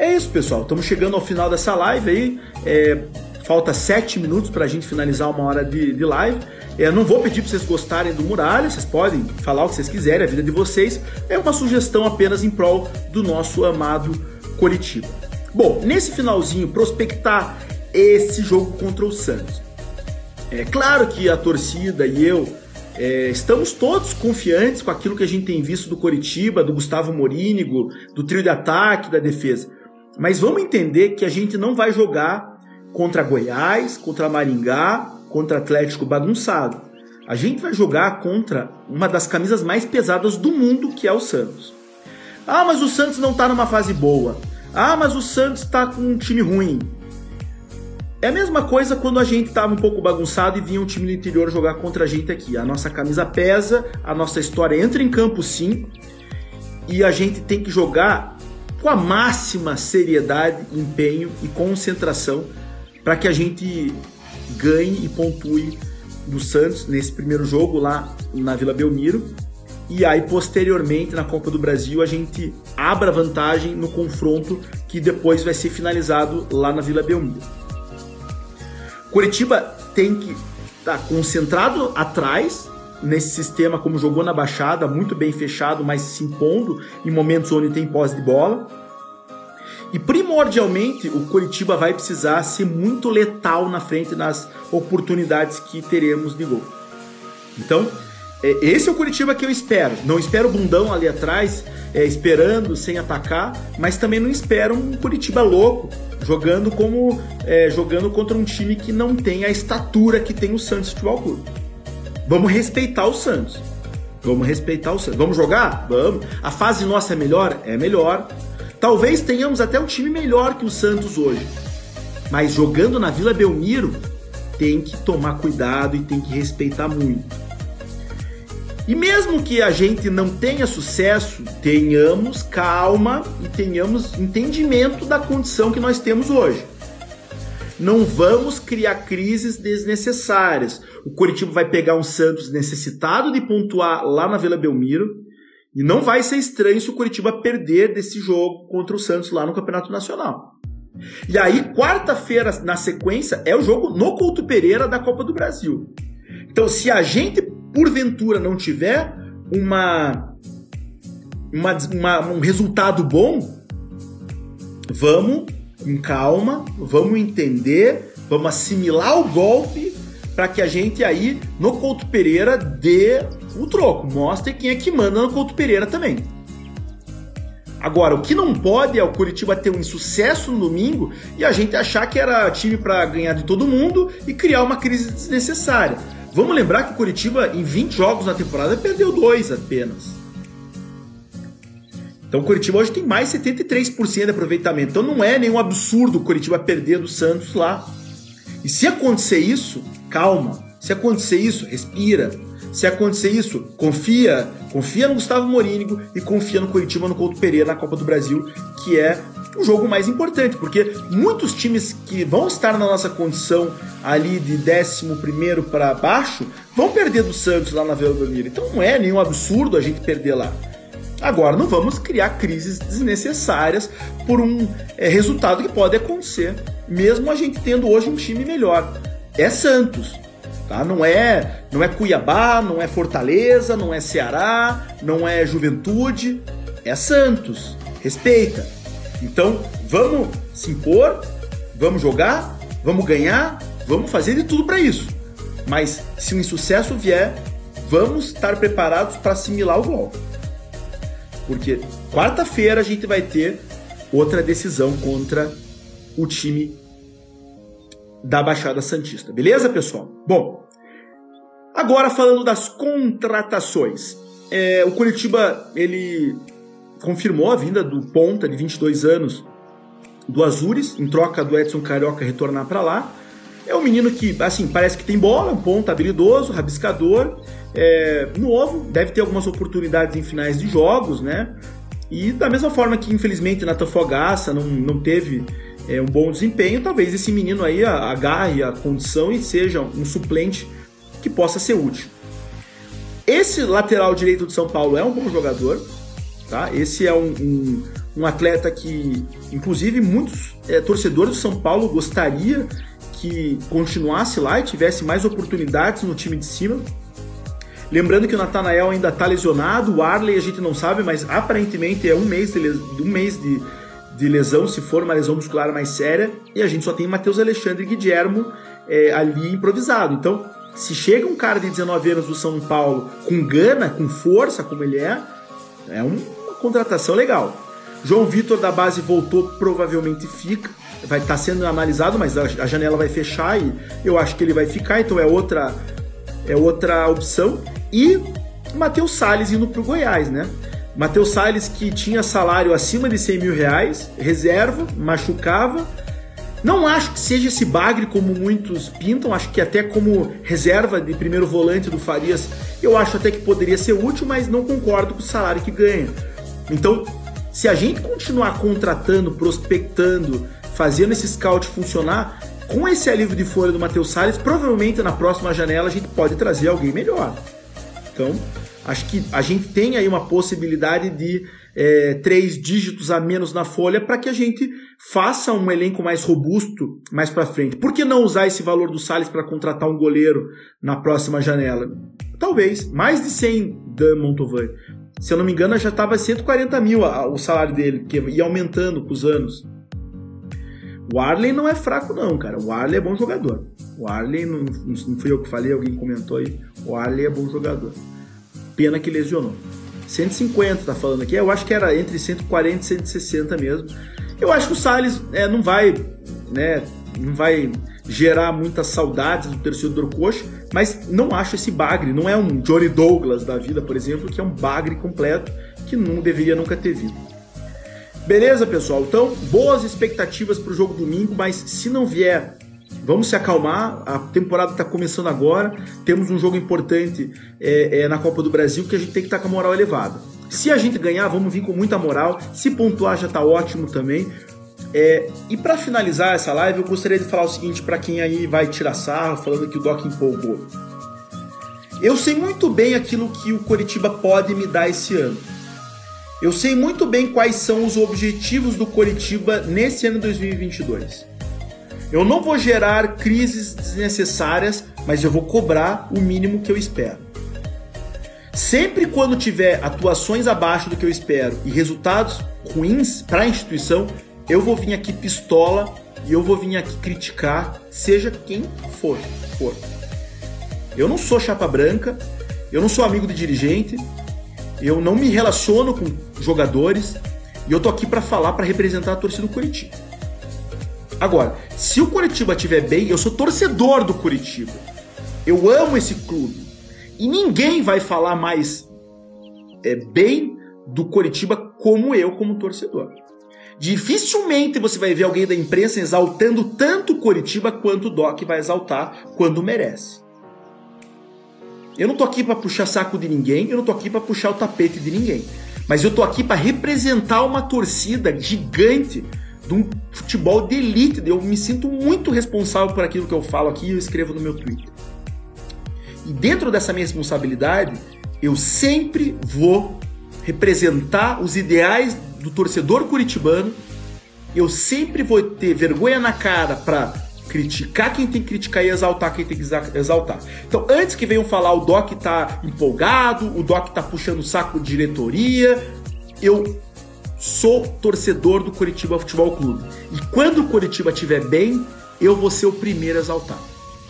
É isso, pessoal. Estamos chegando ao final dessa live aí. É, falta sete minutos para a gente finalizar uma hora de, de live. É, não vou pedir para vocês gostarem do Muralha, vocês podem falar o que vocês quiserem, a vida de vocês. É uma sugestão apenas em prol do nosso amado Coritiba. Bom, nesse finalzinho, prospectar esse jogo contra o Santos. É claro que a torcida e eu é, estamos todos confiantes com aquilo que a gente tem visto do Coritiba, do Gustavo Morínigo, do trio de ataque, da defesa. Mas vamos entender que a gente não vai jogar contra Goiás, contra Maringá, contra Atlético bagunçado. A gente vai jogar contra uma das camisas mais pesadas do mundo, que é o Santos. Ah, mas o Santos não está numa fase boa. Ah, mas o Santos está com um time ruim. É a mesma coisa quando a gente estava um pouco bagunçado e vinha um time do interior jogar contra a gente aqui. A nossa camisa pesa, a nossa história entra em campo sim, e a gente tem que jogar com a máxima seriedade, empenho e concentração para que a gente ganhe e pontue do Santos nesse primeiro jogo lá na Vila Belmiro. E aí, posteriormente, na Copa do Brasil, a gente abra vantagem no confronto que depois vai ser finalizado lá na Vila Belmiro. Curitiba tem que estar tá concentrado atrás nesse sistema, como jogou na Baixada, muito bem fechado, mas se impondo em momentos onde tem posse de bola. E primordialmente, o Curitiba vai precisar ser muito letal na frente nas oportunidades que teremos de gol. Então, é, esse é o Curitiba que eu espero. Não espero o bundão ali atrás, é, esperando, sem atacar, mas também não espero um Curitiba louco, jogando como é, jogando contra um time que não tem a estatura que tem o Santos Futebol Clube. Vamos respeitar o Santos. Vamos respeitar o Santos. Vamos jogar? Vamos. A fase nossa é melhor? É melhor. Talvez tenhamos até um time melhor que o Santos hoje. Mas jogando na Vila Belmiro, tem que tomar cuidado e tem que respeitar muito. E mesmo que a gente não tenha sucesso, tenhamos calma e tenhamos entendimento da condição que nós temos hoje. Não vamos criar crises desnecessárias. O Curitiba vai pegar um Santos necessitado de pontuar lá na Vila Belmiro. E não vai ser estranho se o Curitiba perder desse jogo contra o Santos lá no Campeonato Nacional. E aí, quarta-feira, na sequência, é o jogo no Couto Pereira da Copa do Brasil. Então, se a gente, porventura, não tiver uma, uma, uma um resultado bom, vamos com calma, vamos entender, vamos assimilar o golpe para que a gente aí no Couto Pereira dê o troco, mostre quem é que manda no Couto Pereira também. Agora, o que não pode é o Curitiba ter um insucesso no domingo e a gente achar que era time para ganhar de todo mundo e criar uma crise desnecessária. Vamos lembrar que o Curitiba, em 20 jogos na temporada, perdeu dois apenas. Então o Curitiba hoje tem mais 73% de aproveitamento. Então não é nenhum absurdo o Curitiba perder do Santos lá. E se acontecer isso, calma. Se acontecer isso, respira. Se acontecer isso, confia, confia no Gustavo Morínigo e confia no Curitiba no Couto Pereira na Copa do Brasil, que é o jogo mais importante, porque muitos times que vão estar na nossa condição ali de 11 para baixo vão perder do Santos lá na Vila Belmiro. Então não é nenhum absurdo a gente perder lá. Agora, não vamos criar crises desnecessárias por um é, resultado que pode acontecer, mesmo a gente tendo hoje um time melhor. É Santos, tá? Não é, não é Cuiabá, não é Fortaleza, não é Ceará, não é Juventude, é Santos. Respeita. Então, vamos se impor, vamos jogar, vamos ganhar, vamos fazer de tudo para isso. Mas se um insucesso vier, vamos estar preparados para assimilar o golpe. Porque quarta-feira a gente vai ter outra decisão contra o time da Baixada Santista. Beleza, pessoal? Bom, agora falando das contratações. É, o Curitiba, ele confirmou a vinda do ponta de 22 anos do Azures, em troca do Edson Carioca retornar para lá. É um menino que, assim, parece que tem bola, um ponta habilidoso, rabiscador, é, novo, deve ter algumas oportunidades em finais de jogos, né? E da mesma forma que, infelizmente, Natan Fogaça não, não teve é, um bom desempenho, talvez esse menino aí agarre a condição e seja um suplente que possa ser útil. Esse lateral direito de São Paulo é um bom jogador, Tá? Esse é um, um, um atleta que, inclusive, muitos é, torcedores do São Paulo gostaria que continuasse lá e tivesse mais oportunidades no time de cima. Lembrando que o Natanael ainda está lesionado, o Arley a gente não sabe, mas aparentemente é um mês de, um mês de, de lesão, se for uma lesão muscular mais séria, e a gente só tem Matheus Alexandre e Guilhermo é, ali improvisado. Então, se chega um cara de 19 anos do São Paulo com gana, com força, como ele é, é um, contratação legal. João Vitor da base voltou, provavelmente fica. Vai estar tá sendo analisado, mas a janela vai fechar e eu acho que ele vai ficar, então é outra, é outra opção. E Matheus Salles indo para o Goiás, né? Matheus Salles que tinha salário acima de 100 mil reais, reserva, machucava. Não acho que seja esse bagre como muitos pintam, acho que até como reserva de primeiro volante do Farias, eu acho até que poderia ser útil, mas não concordo com o salário que ganha. Então, se a gente continuar contratando, prospectando, fazendo esse scout funcionar, com esse alívio de folha do Matheus Salles, provavelmente na próxima janela a gente pode trazer alguém melhor. Então, acho que a gente tem aí uma possibilidade de é, três dígitos a menos na folha para que a gente faça um elenco mais robusto mais para frente. Por que não usar esse valor do Salles para contratar um goleiro na próxima janela? Talvez, mais de 100 da Montovan. Se eu não me engano, já estava 140 mil o salário dele, que ia aumentando com os anos. O Arley não é fraco, não, cara. O Arley é bom jogador. O Arley, não, não fui eu que falei, alguém comentou aí. O Arley é bom jogador. Pena que lesionou. 150 tá falando aqui. Eu acho que era entre 140 e 160 mesmo. Eu acho que o Salles é, não vai, né, não vai gerar muitas saudades do torcedor coxa, mas não acho esse bagre, não é um Johnny Douglas da vida, por exemplo, que é um bagre completo que não deveria nunca ter vindo. Beleza, pessoal? Então, boas expectativas para o jogo domingo, mas se não vier, vamos se acalmar. A temporada está começando agora. Temos um jogo importante é, é, na Copa do Brasil que a gente tem que estar tá com a moral elevada. Se a gente ganhar, vamos vir com muita moral. Se pontuar, já está ótimo também. É, e para finalizar essa live, eu gostaria de falar o seguinte para quem aí vai tirar sarro falando que o Doc empolgou. Eu sei muito bem aquilo que o Coritiba pode me dar esse ano. Eu sei muito bem quais são os objetivos do Coritiba nesse ano 2022. Eu não vou gerar crises desnecessárias, mas eu vou cobrar o mínimo que eu espero. Sempre quando tiver atuações abaixo do que eu espero e resultados ruins para a instituição, eu vou vir aqui pistola e eu vou vir aqui criticar, seja quem for, for. Eu não sou chapa branca, eu não sou amigo de dirigente, eu não me relaciono com jogadores e eu tô aqui para falar, para representar a torcida do Curitiba. Agora, se o Curitiba estiver bem, eu sou torcedor do Curitiba. Eu amo esse clube. E ninguém vai falar mais é, bem do Curitiba como eu, como torcedor. Dificilmente você vai ver alguém da imprensa exaltando tanto Coritiba quanto o Doc vai exaltar quando merece. Eu não tô aqui para puxar saco de ninguém, eu não tô aqui para puxar o tapete de ninguém. Mas eu tô aqui para representar uma torcida gigante de um futebol de elite. Eu me sinto muito responsável por aquilo que eu falo aqui e eu escrevo no meu Twitter. E dentro dessa minha responsabilidade, eu sempre vou representar os ideais do torcedor curitibano. Eu sempre vou ter vergonha na cara para criticar quem tem que criticar e exaltar quem tem que exaltar. Então, antes que venham falar o Doc tá empolgado, o Doc tá puxando o saco de diretoria, eu sou torcedor do Curitiba Futebol Clube. E quando o Curitiba estiver bem, eu vou ser o primeiro a exaltar.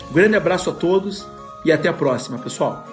Um grande abraço a todos e até a próxima, pessoal.